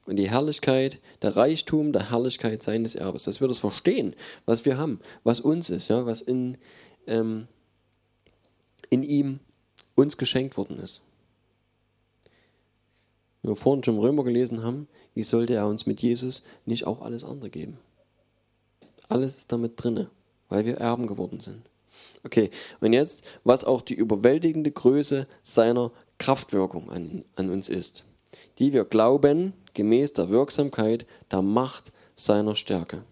Und die Herrlichkeit, der Reichtum der Herrlichkeit seines Erbes, dass wir das verstehen, was wir haben, was uns ist, ja? was in, ähm, in ihm uns geschenkt worden ist. wie wir vorhin schon im Römer gelesen haben, wie sollte er uns mit Jesus nicht auch alles andere geben? Alles ist damit drinne, weil wir Erben geworden sind. Okay, und jetzt, was auch die überwältigende Größe seiner Kraftwirkung an, an uns ist, die wir glauben, gemäß der Wirksamkeit der Macht seiner Stärke.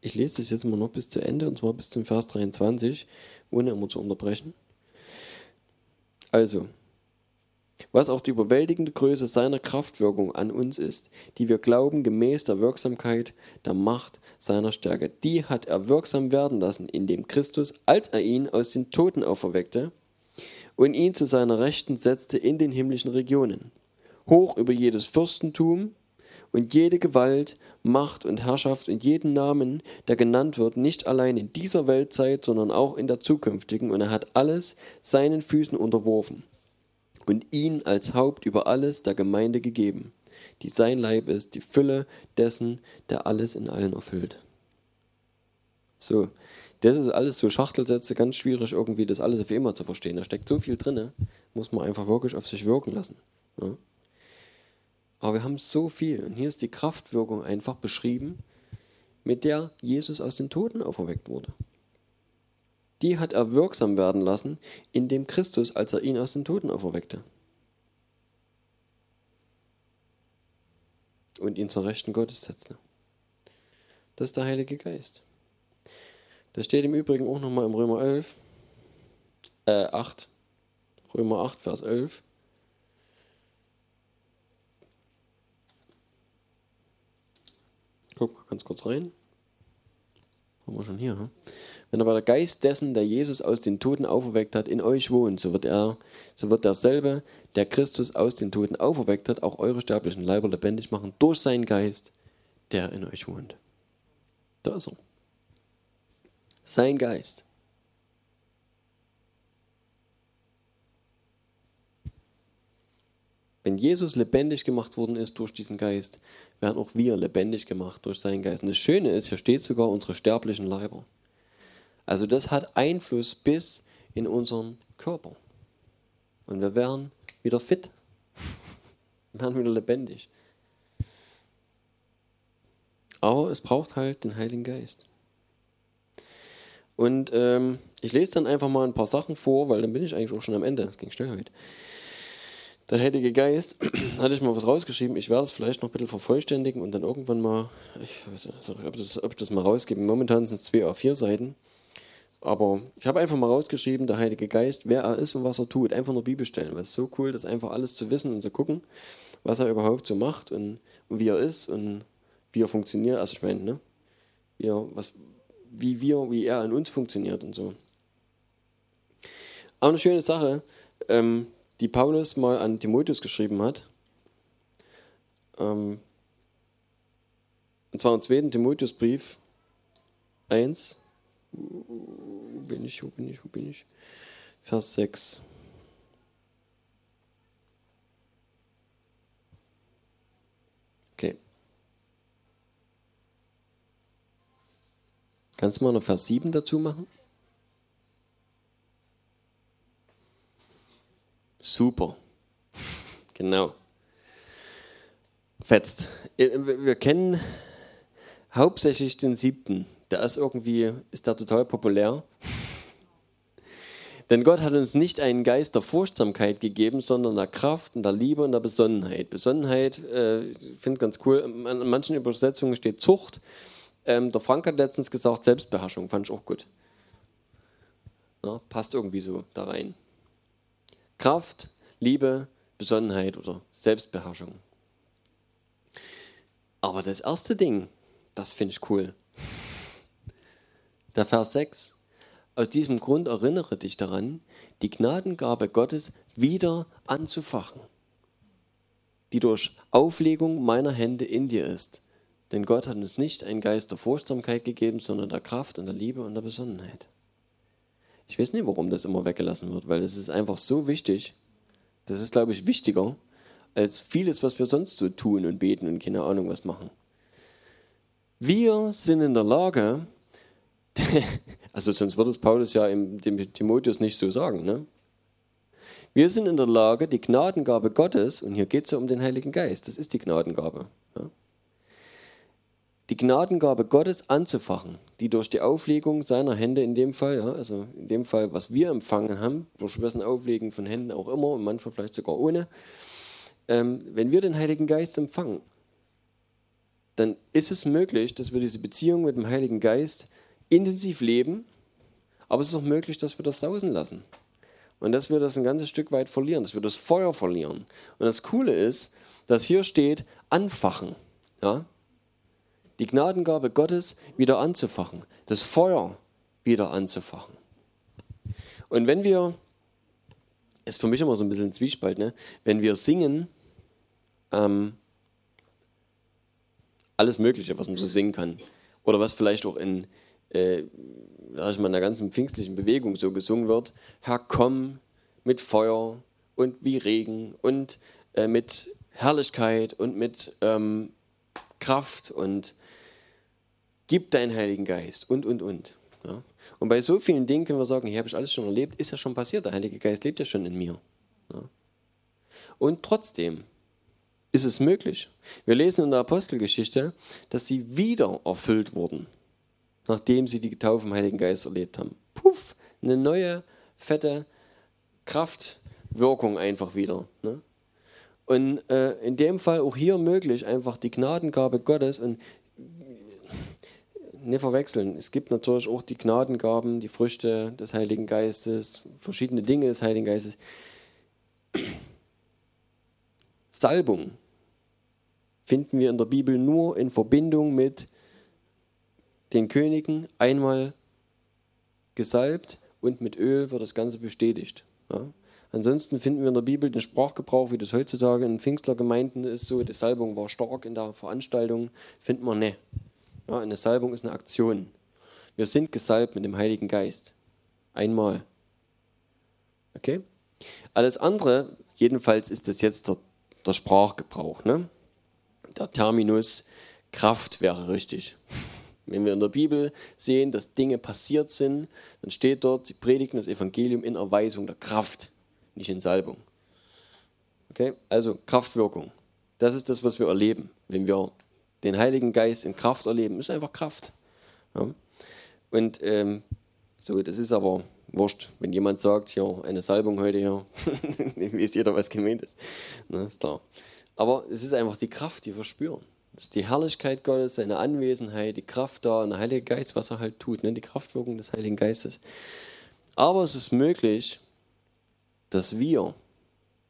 Ich lese das jetzt mal noch bis zu Ende, und zwar bis zum Vers 23, ohne immer zu unterbrechen. Also, was auch die überwältigende Größe seiner Kraftwirkung an uns ist, die wir glauben gemäß der Wirksamkeit der Macht seiner Stärke. Die hat er wirksam werden lassen, indem Christus, als er ihn aus den Toten auferweckte und ihn zu seiner Rechten setzte in den himmlischen Regionen, hoch über jedes Fürstentum und jede Gewalt, Macht und Herrschaft und jeden Namen, der genannt wird, nicht allein in dieser Weltzeit, sondern auch in der zukünftigen, und er hat alles seinen Füßen unterworfen und ihn als Haupt über alles der Gemeinde gegeben, die sein Leib ist, die Fülle dessen, der alles in allen erfüllt. So, das ist alles so Schachtelsätze, ganz schwierig irgendwie das alles auf immer zu verstehen. Da steckt so viel drin, muss man einfach wirklich auf sich wirken lassen. Ja? Aber wir haben so viel und hier ist die Kraftwirkung einfach beschrieben, mit der Jesus aus den Toten auferweckt wurde die hat er wirksam werden lassen, in dem Christus, als er ihn aus den Toten auferweckte. Und ihn zur Rechten Gottes setzte. Das ist der Heilige Geist. Das steht im Übrigen auch nochmal im Römer 11, äh 8, Römer 8, Vers 11. Guck mal ganz kurz rein. Haben wir schon hier. Hm? Wenn aber der Geist dessen, der Jesus aus den Toten auferweckt hat, in euch wohnt, so wird er, so wird derselbe, der Christus aus den Toten auferweckt hat, auch eure sterblichen Leiber lebendig machen durch seinen Geist, der in euch wohnt. Da ist er. Sein Geist. Wenn Jesus lebendig gemacht worden ist durch diesen Geist, werden auch wir lebendig gemacht durch seinen Geist. Und das Schöne ist, hier steht sogar unsere sterblichen Leiber. Also das hat Einfluss bis in unseren Körper. Und wir werden wieder fit. Wir werden wieder lebendig. Aber es braucht halt den Heiligen Geist. Und ähm, ich lese dann einfach mal ein paar Sachen vor, weil dann bin ich eigentlich auch schon am Ende. Das ging schnell heute. Der Heilige Geist, <clears throat> hatte ich mal was rausgeschrieben. Ich werde es vielleicht noch ein bisschen vervollständigen und dann irgendwann mal, ich weiß nicht, ob, das, ob ich das mal rausgebe. Momentan sind es zwei A4 Seiten. Aber ich habe einfach mal rausgeschrieben, der Heilige Geist, wer er ist und was er tut. Einfach nur Bibelstellen. Weil es so cool, das einfach alles zu wissen und zu gucken, was er überhaupt so macht und, und wie er ist und wie er funktioniert. Also ich meine, ne? Wie, er, was, wie wir, wie er an uns funktioniert und so. Auch eine schöne Sache, ähm, die Paulus mal an Timotheus geschrieben hat. Ähm, und zwar im zweiten Timotheusbrief 1, wo bin ich, wo bin ich, wo bin ich? Vers 6. Okay. Kannst du mal noch Vers 7 dazu machen? Super. <laughs> Genau. Fetzt. Wir kennen hauptsächlich den siebten der ist irgendwie, ist der total populär. <laughs> Denn Gott hat uns nicht einen Geist der Furchtsamkeit gegeben, sondern der Kraft und der Liebe und der Besonnenheit. Besonnenheit, äh, ich finde ganz cool, an manchen Übersetzungen steht Zucht. Ähm, der Frank hat letztens gesagt Selbstbeherrschung, fand ich auch gut. Ja, passt irgendwie so da rein. Kraft, Liebe, Besonnenheit oder Selbstbeherrschung. Aber das erste Ding, das finde ich cool. Der Vers 6. Aus diesem Grund erinnere dich daran, die Gnadengabe Gottes wieder anzufachen, die durch Auflegung meiner Hände in dir ist. Denn Gott hat uns nicht einen Geist der Furchtsamkeit gegeben, sondern der Kraft und der Liebe und der Besonnenheit. Ich weiß nicht, warum das immer weggelassen wird, weil es ist einfach so wichtig. Das ist, glaube ich, wichtiger als vieles, was wir sonst so tun und beten und keine Ahnung was machen. Wir sind in der Lage, <laughs> also sonst würde es Paulus ja im, dem Timotheus nicht so sagen. Ne? Wir sind in der Lage, die Gnadengabe Gottes, und hier geht es ja um den Heiligen Geist, das ist die Gnadengabe, die Gnadengabe Gottes anzufachen, die durch die Auflegung seiner Hände in dem Fall, ja, also in dem Fall, was wir empfangen haben, durch wessen Auflegen von Händen auch immer und manchmal vielleicht sogar ohne, ähm, wenn wir den Heiligen Geist empfangen, dann ist es möglich, dass wir diese Beziehung mit dem Heiligen Geist intensiv leben, aber es ist auch möglich, dass wir das sausen lassen. Und dass wir das ein ganzes Stück weit verlieren, dass wir das Feuer verlieren. Und das Coole ist, dass hier steht, anfachen. Ja? Die Gnadengabe Gottes wieder anzufachen, das Feuer wieder anzufachen. Und wenn wir, ist für mich immer so ein bisschen ein Zwiespalt, ne? wenn wir singen, ähm, alles Mögliche, was man so singen kann, oder was vielleicht auch in, äh, sag ich mal, in der ganzen pfingstlichen Bewegung so gesungen wird, Herr, komm mit Feuer und wie Regen und äh, mit Herrlichkeit und mit ähm, Kraft und gib deinen Heiligen Geist und, und, und. Ja? Und bei so vielen Dingen können wir sagen, hier habe ich alles schon erlebt, ist ja schon passiert, der Heilige Geist lebt ja schon in mir. Ja? Und trotzdem ist es möglich. Wir lesen in der Apostelgeschichte, dass sie wieder erfüllt wurden, nachdem sie die Taufe im Heiligen Geist erlebt haben. Puff, eine neue, fette Kraftwirkung einfach wieder. Ne? Und äh, in dem Fall auch hier möglich, einfach die Gnadengabe Gottes und nicht verwechseln. Es gibt natürlich auch die Gnadengaben, die Früchte des Heiligen Geistes, verschiedene Dinge des Heiligen Geistes. <clears throat> Salbung finden wir in der Bibel nur in Verbindung mit den Königen, einmal gesalbt und mit Öl wird das Ganze bestätigt. Ja? Ansonsten finden wir in der Bibel den Sprachgebrauch, wie das heutzutage in Pfingstlergemeinden ist, so, die Salbung war stark in der Veranstaltung, finden wir nicht. Ja, eine Salbung ist eine Aktion. Wir sind gesalbt mit dem Heiligen Geist. Einmal. Okay? Alles andere, jedenfalls ist das jetzt der, der Sprachgebrauch. Ne? Der Terminus Kraft wäre richtig. <laughs> Wenn wir in der Bibel sehen, dass Dinge passiert sind, dann steht dort, sie predigen das Evangelium in Erweisung der Kraft, nicht in Salbung. Okay? Also Kraftwirkung. Das ist das, was wir erleben, wenn wir den Heiligen Geist in Kraft erleben, ist einfach Kraft. Ja. Und ähm, so, das ist aber wurscht. Wenn jemand sagt, ja, eine Salbung heute, ja, <laughs> dann weiß jeder, was gemeint ist. Na, ist klar. Aber es ist einfach die Kraft, die wir spüren. Das ist die Herrlichkeit Gottes, seine Anwesenheit, die Kraft da und der Heilige Geist, was er halt tut, ne? die Kraftwirkung des Heiligen Geistes. Aber es ist möglich, dass wir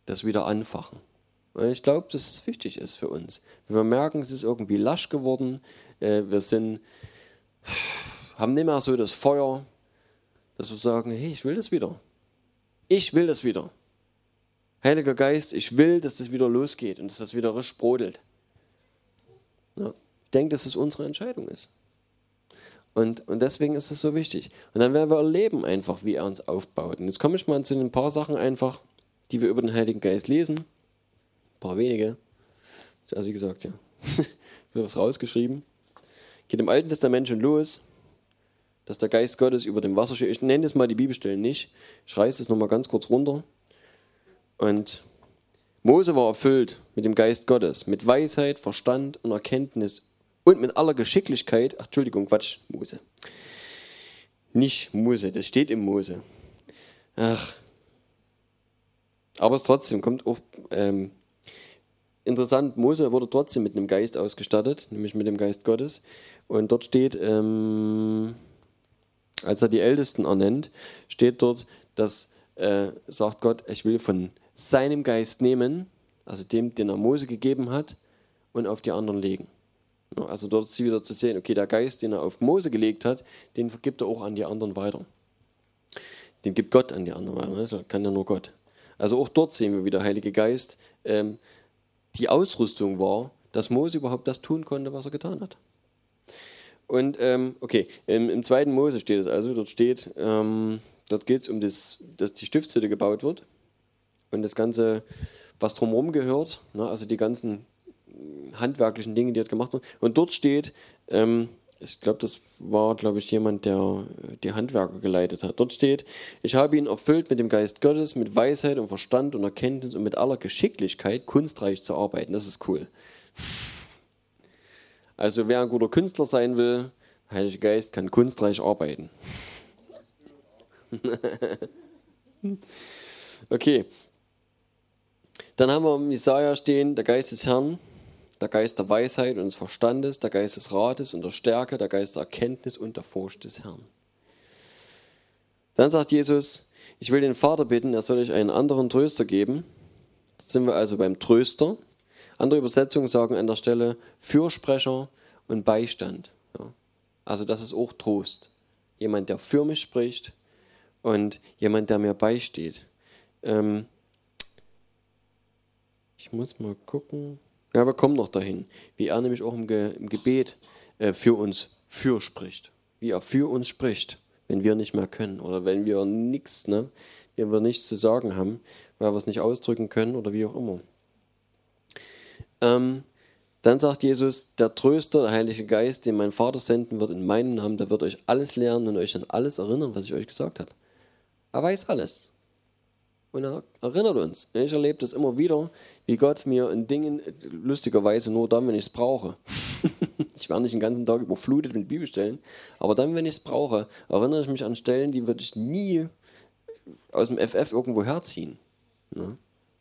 das wieder anfachen. Und ich glaube, dass es wichtig ist für uns. Wenn wir merken, es ist irgendwie lasch geworden, äh, wir sind, haben nicht mehr so das Feuer, dass wir sagen, hey, ich will das wieder. Ich will das wieder. Heiliger Geist, ich will, dass das wieder losgeht und dass das wieder risch brodelt. Ja, ich denke, dass es unsere Entscheidung ist. Und, und deswegen ist es so wichtig. Und dann werden wir erleben einfach, wie er uns aufbaut. Und jetzt komme ich mal zu ein paar Sachen einfach, die wir über den Heiligen Geist lesen paar wenige. Also wie gesagt, ja. <laughs> habe was rausgeschrieben. Geht im Alten Testament schon los, dass der Geist Gottes über dem Wasser steht. Ich nenne das mal die Bibelstellen nicht. Ich reiße es nochmal ganz kurz runter. Und Mose war erfüllt mit dem Geist Gottes, mit Weisheit, Verstand und Erkenntnis und mit aller Geschicklichkeit. Ach, Entschuldigung, Quatsch, Mose. Nicht Mose, das steht im Mose. Ach. Aber es trotzdem kommt auch ähm, interessant, Mose wurde trotzdem mit einem Geist ausgestattet, nämlich mit dem Geist Gottes. Und dort steht, ähm, als er die Ältesten ernennt, steht dort, dass, äh, sagt Gott, ich will von seinem Geist nehmen, also dem, den er Mose gegeben hat, und auf die anderen legen. Also dort ist wieder zu sehen, okay, der Geist, den er auf Mose gelegt hat, den vergibt er auch an die anderen weiter. Den gibt Gott an die anderen weiter, das kann ja nur Gott. Also auch dort sehen wir wieder Heilige Geist, ähm, die Ausrüstung war, dass Mose überhaupt das tun konnte, was er getan hat. Und ähm, okay, im, im, zweiten Mose steht es also, dort steht, ähm, dort geht es um das, dass die Stiftshütte gebaut wird und das Ganze, was drumherum gehört, ne, also die ganzen handwerklichen Dinge, die dort gemacht wurden. Und dort steht, ähm, ich glaube, das war, glaube ich, jemand, der die Handwerker geleitet hat. Dort steht, ich habe ihn erfüllt mit dem Geist Gottes, mit Weisheit und Verstand und Erkenntnis und mit aller Geschicklichkeit, kunstreich zu arbeiten. Das ist cool. Also wer ein guter Künstler sein will, Heilige Geist kann kunstreich arbeiten. <laughs> okay. Dann haben wir im Jesaja stehen, der Geist des Herrn der Geist der Weisheit und des Verstandes, der Geist des Rates und der Stärke, der Geist der Erkenntnis und der Furcht des Herrn. Dann sagt Jesus, ich will den Vater bitten, er soll euch einen anderen Tröster geben. Jetzt sind wir also beim Tröster. Andere Übersetzungen sagen an der Stelle Fürsprecher und Beistand. Ja. Also das ist auch Trost. Jemand, der für mich spricht und jemand, der mir beisteht. Ähm ich muss mal gucken. Ja, wir kommen noch dahin, wie er nämlich auch im, Ge im Gebet äh, für uns fürspricht. Wie er für uns spricht, wenn wir nicht mehr können oder wenn wir nichts, ne, wenn wir nichts zu sagen haben, weil wir es nicht ausdrücken können oder wie auch immer. Ähm, dann sagt Jesus, der Tröster, der Heilige Geist, den mein Vater senden wird in meinem Namen, der wird euch alles lernen und euch an alles erinnern, was ich euch gesagt habe. Er weiß alles. Und er erinnert uns. Ich erlebe das immer wieder, wie Gott mir in Dingen, lustigerweise nur dann, wenn ich es brauche. <laughs> ich werde nicht den ganzen Tag überflutet mit Bibelstellen, aber dann, wenn ich es brauche, erinnere ich mich an Stellen, die würde ich nie aus dem FF irgendwo herziehen. Ne?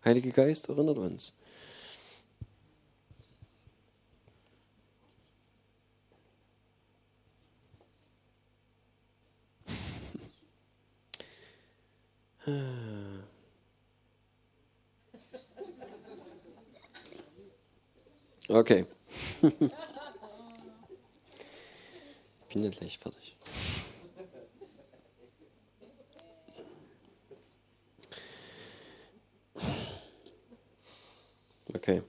Heiliger Geist erinnert uns. Okay. ich <laughs> bin jetzt gleich fertig. Okay.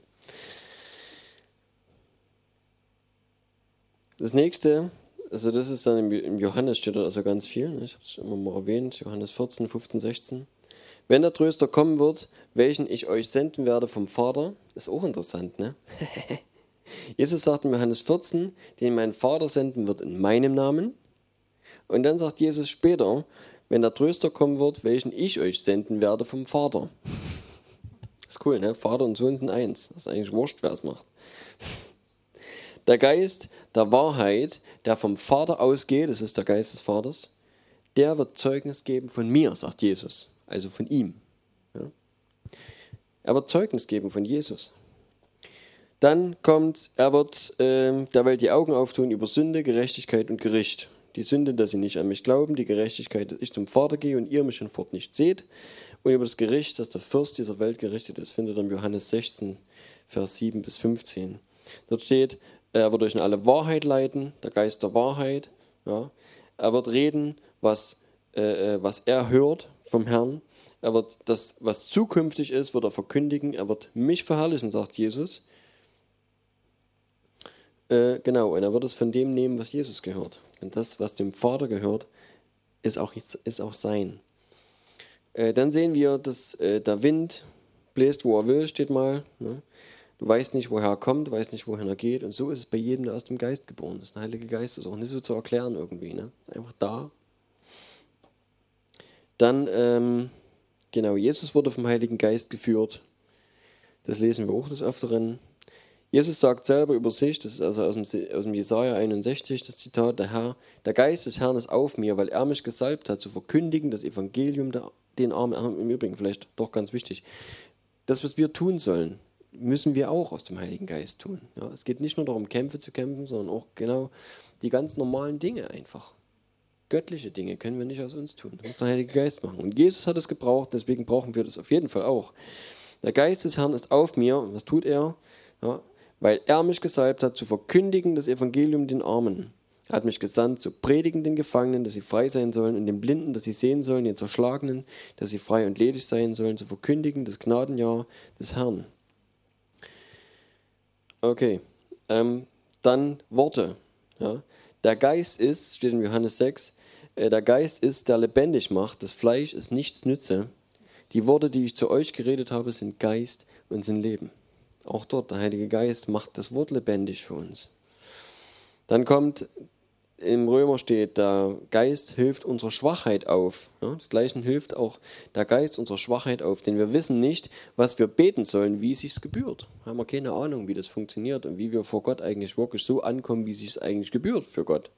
Das nächste, also das ist dann im Johannes steht da also ganz viel, ne? ich habe es immer mal erwähnt, Johannes 14, 15, 16. Wenn der Tröster kommen wird, welchen ich euch senden werde vom Vater, ist auch interessant, ne? <laughs> Jesus sagt in Johannes 14, den mein Vater senden wird in meinem Namen. Und dann sagt Jesus später, wenn der Tröster kommen wird, welchen ich euch senden werde vom Vater. <laughs> Ist cool, ne? Vater und Sohn sind eins. Das ist eigentlich wurscht, wer es macht. <laughs> Der Geist der Wahrheit, der vom Vater ausgeht, das ist der Geist des Vaters, der wird Zeugnis geben von mir, sagt Jesus also von ihm. Ja. Er wird Zeugnis geben von Jesus. Dann kommt, er wird äh, der Welt die Augen auftun über Sünde, Gerechtigkeit und Gericht. Die Sünde, dass sie nicht an mich glauben, die Gerechtigkeit, dass ich zum Vater gehe und ihr mich schon fort nicht seht. Und über das Gericht, dass der Fürst dieser Welt gerichtet ist, findet ihr in Johannes 16, Vers 7 bis 15. Dort steht, er wird euch in alle Wahrheit leiten, der Geist der Wahrheit. Ja. Er wird reden, was, äh, äh was er hört, vom Herrn. Er wird das, was zukünftig ist, wird er verkündigen. Er wird mich verherrlichen, sagt Jesus. Äh, genau, und er wird es von dem nehmen, was Jesus gehört. Und das, was dem Vater gehört, ist auch, ist auch sein. Äh, dann sehen wir, dass äh, der Wind bläst, wo er will, steht mal. Ne? Du weißt nicht, woher er kommt, du weißt nicht, wohin er geht. Und so ist es bei jedem, der aus dem Geist geboren ist. Der Heilige Geist ist auch nicht so zu erklären irgendwie. Ne? Ist einfach da dann, ähm, genau, Jesus wurde vom Heiligen Geist geführt. Das lesen wir auch des Öfteren. Jesus sagt selber über sich, das ist also aus dem, aus dem Jesaja 61 das Zitat, der Herr, der Geist des Herrn ist auf mir, weil er mich gesalbt hat, zu verkündigen das Evangelium der, den Armen. Im Übrigen vielleicht doch ganz wichtig. Das, was wir tun sollen, müssen wir auch aus dem Heiligen Geist tun. Ja, es geht nicht nur darum, Kämpfe zu kämpfen, sondern auch genau die ganz normalen Dinge einfach. Göttliche Dinge können wir nicht aus uns tun. Das muss der Heilige Geist machen. Und Jesus hat es gebraucht, deswegen brauchen wir das auf jeden Fall auch. Der Geist des Herrn ist auf mir. Und was tut er? Ja, weil er mich gesalbt hat, zu verkündigen das Evangelium den Armen. Er hat mich gesandt, zu predigen den Gefangenen, dass sie frei sein sollen, und den Blinden, dass sie sehen sollen, den Zerschlagenen, dass sie frei und ledig sein sollen, zu verkündigen das Gnadenjahr des Herrn. Okay, ähm, dann Worte. Ja. Der Geist ist, steht in Johannes 6, äh, der Geist ist, der lebendig macht, das Fleisch ist nichts nütze. Die Worte, die ich zu euch geredet habe, sind Geist und sind Leben. Auch dort, der Heilige Geist macht das Wort lebendig für uns. Dann kommt im Römer steht, der Geist hilft unserer Schwachheit auf. Ja, das Gleiche hilft auch der Geist unserer Schwachheit auf, denn wir wissen nicht, was wir beten sollen, wie es sich gebührt. Haben wir keine Ahnung, wie das funktioniert und wie wir vor Gott eigentlich wirklich so ankommen, wie es sich eigentlich gebührt für Gott.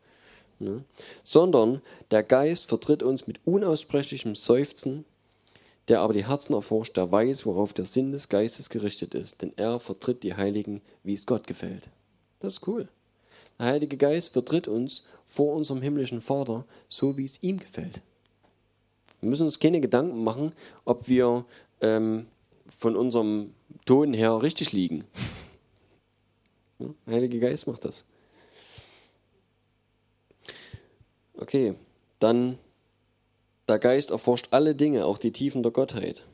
Ja. Sondern der Geist vertritt uns mit unaussprechlichem Seufzen, der aber die Herzen erforscht, der weiß, worauf der Sinn des Geistes gerichtet ist, denn er vertritt die Heiligen, wie es Gott gefällt. Das ist cool. Der Heilige Geist vertritt uns vor unserem himmlischen Vater, so wie es ihm gefällt. Wir müssen uns keine Gedanken machen, ob wir ähm, von unserem Ton her richtig liegen. <laughs> Der Heilige Geist macht das. Okay, dann der Geist erforscht alle Dinge, auch die Tiefen der Gottheit.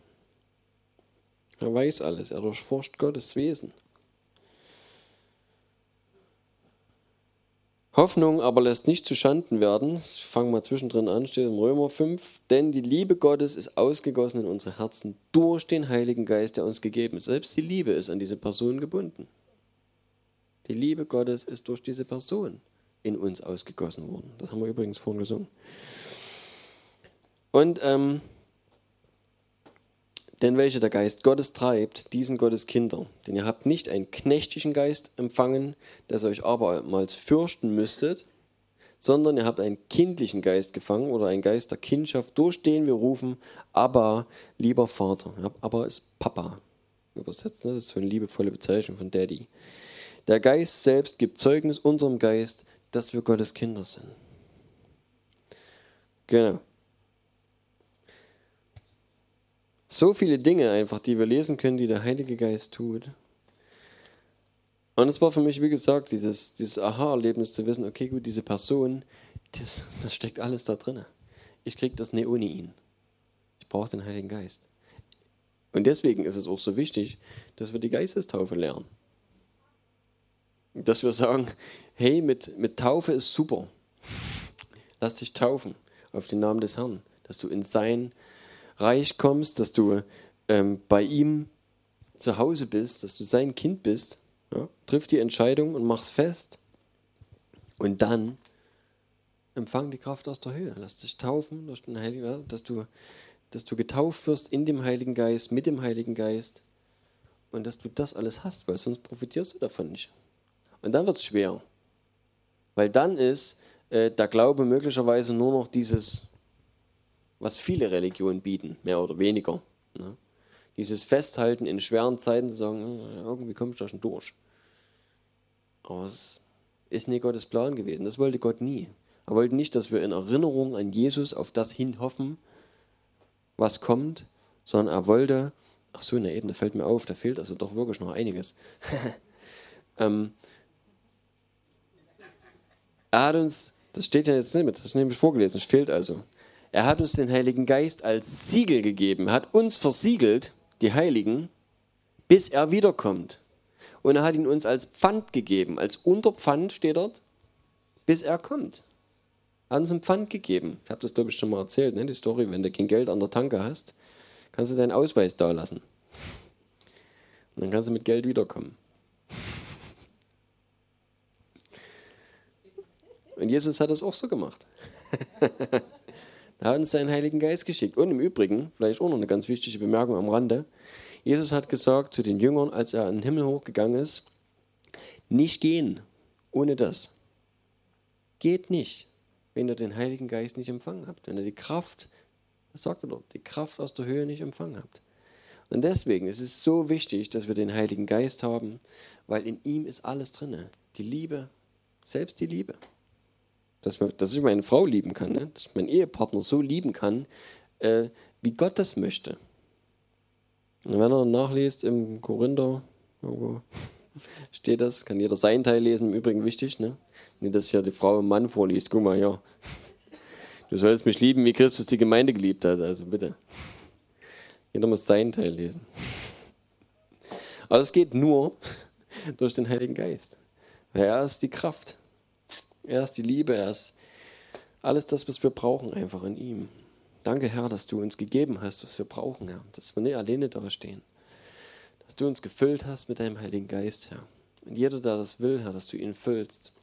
Er weiß alles, er durchforscht Gottes Wesen. Hoffnung aber lässt nicht zu Schanden werden. Ich fange mal zwischendrin an, steht im Römer 5. Denn die Liebe Gottes ist ausgegossen in unsere Herzen durch den Heiligen Geist, der uns gegeben ist. Selbst die Liebe ist an diese Person gebunden. Die Liebe Gottes ist durch diese Person in uns ausgegossen worden. Das haben wir übrigens vorhin gesungen. Und ähm, denn welche der Geist Gottes treibt, diesen Gottes Kinder. Denn ihr habt nicht einen knechtischen Geist empfangen, der euch abermals fürchten müsstet, sondern ihr habt einen kindlichen Geist gefangen oder einen Geist der Kindschaft, durch den wir rufen, aber lieber Vater. Aber ist Papa übersetzt, ne? das ist so eine liebevolle Bezeichnung von Daddy. Der Geist selbst gibt Zeugnis unserem Geist, dass wir Gottes Kinder sind. Genau. so viele Dinge einfach, die wir lesen können, die der Heilige Geist tut. Und es war für mich, wie gesagt, dieses, dieses Aha-Erlebnis zu wissen, okay, gut, diese Person, das, das steckt alles da drin. Ich kriege das nicht ohne ihn. Ich brauche den Heiligen Geist. Und deswegen ist es auch so wichtig, dass wir die Geistestaufe lernen. Dass wir sagen, hey, mit, mit Taufe ist super. Lass dich taufen auf den Namen des Herrn, dass du in sein Reich kommst, dass du ähm, bei ihm zu Hause bist, dass du sein Kind bist. Ja? Triff die Entscheidung und mach's fest. Und dann empfang die Kraft aus der Höhe. Lass dich taufen durch den Heiligen, dass du, dass du getauft wirst in dem Heiligen Geist, mit dem Heiligen Geist. Und dass du das alles hast, weil sonst profitierst du davon nicht. Und dann wird es schwer. Weil dann ist äh, der Glaube möglicherweise nur noch dieses was viele Religionen bieten, mehr oder weniger. Ne? Dieses Festhalten in schweren Zeiten zu sagen, irgendwie komme ich da schon durch. Aber es ist nie Gottes Plan gewesen. Das wollte Gott nie. Er wollte nicht, dass wir in Erinnerung an Jesus auf das hin hoffen, was kommt, sondern er wollte, ach so, na eben, da fällt mir auf, da fehlt also doch wirklich noch einiges. <laughs> ähm, er hat uns, das steht ja jetzt nicht mit, das ist nämlich vorgelesen, es fehlt also. Er hat uns den Heiligen Geist als Siegel gegeben, hat uns versiegelt, die Heiligen, bis er wiederkommt. Und er hat ihn uns als Pfand gegeben, als Unterpfand steht dort, bis er kommt. Hat uns ein Pfand gegeben. Ich habe das, glaube ich, schon mal erzählt, ne? die Story, wenn du kein Geld an der Tanke hast, kannst du deinen Ausweis da lassen. Und dann kannst du mit Geld wiederkommen. Und Jesus hat das auch so gemacht. <laughs> Er hat uns seinen Heiligen Geist geschickt. Und im Übrigen, vielleicht auch noch eine ganz wichtige Bemerkung am Rande, Jesus hat gesagt zu den Jüngern, als er in den Himmel hochgegangen ist, nicht gehen ohne das. Geht nicht, wenn ihr den Heiligen Geist nicht empfangen habt, wenn ihr die Kraft, das sagt er dort, die Kraft aus der Höhe nicht empfangen habt. Und deswegen ist es so wichtig, dass wir den Heiligen Geist haben, weil in ihm ist alles drin. Die Liebe, selbst die Liebe dass, man, dass ich meine Frau lieben kann, ne? dass ich meinen Ehepartner so lieben kann, äh, wie Gott das möchte. Und wenn er nachliest im Korinther, irgendwo <laughs> steht das, kann jeder seinen Teil lesen, im Übrigen wichtig, ne? Nicht, dass ja die Frau im Mann vorliest, guck mal, ja. Du sollst mich lieben, wie Christus die Gemeinde geliebt hat, also bitte. Jeder muss seinen Teil lesen. Aber das geht nur <laughs> durch den Heiligen Geist. Weil er ist die Kraft. Er ist die Liebe, er ist alles das, was wir brauchen, einfach in ihm. Danke, Herr, dass du uns gegeben hast, was wir brauchen, Herr. Dass wir nicht alleine da stehen. Dass du uns gefüllt hast mit deinem Heiligen Geist, Herr. Und jeder, der das will, Herr, dass du ihn füllst.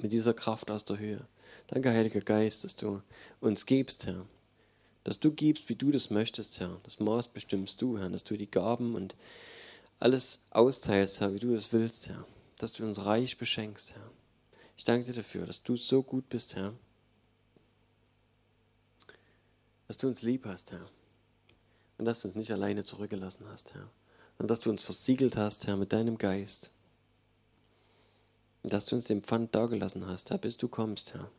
Mit dieser Kraft aus der Höhe. Danke, Heiliger Geist, dass du uns gibst, Herr. Dass du gibst, wie du das möchtest, Herr. Das Maß bestimmst du, Herr. Dass du die Gaben und alles austeilst, Herr, wie du das willst, Herr. Dass du uns reich beschenkst, Herr. Ich danke dir dafür, dass du so gut bist, Herr. Dass du uns lieb hast, Herr. Und dass du uns nicht alleine zurückgelassen hast, Herr. Und dass du uns versiegelt hast, Herr, mit deinem Geist. Und dass du uns den Pfand dagelassen hast, Herr, bis du kommst, Herr.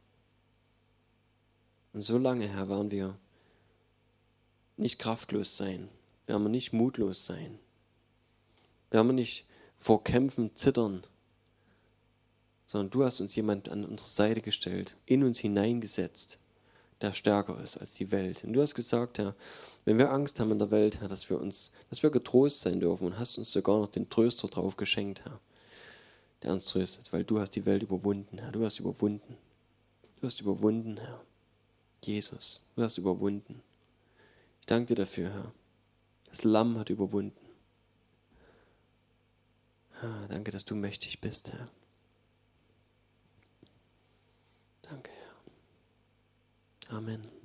Und so lange, Herr, waren wir nicht kraftlos sein, werden wir nicht mutlos sein, werden wir nicht vor Kämpfen zittern, sondern du hast uns jemand an unsere Seite gestellt, in uns hineingesetzt, der stärker ist als die Welt. Und du hast gesagt, Herr, wenn wir Angst haben in der Welt, Herr, dass wir uns, dass wir getrost sein dürfen und hast uns sogar noch den Tröster drauf geschenkt, Herr, der uns tröstet, weil du hast die Welt überwunden, Herr, du hast überwunden. Du hast überwunden, Herr. Jesus, du hast überwunden. Ich danke dir dafür, Herr. Das Lamm hat überwunden. Ah, danke, dass du mächtig bist, Herr. Danke, Herr. Amen.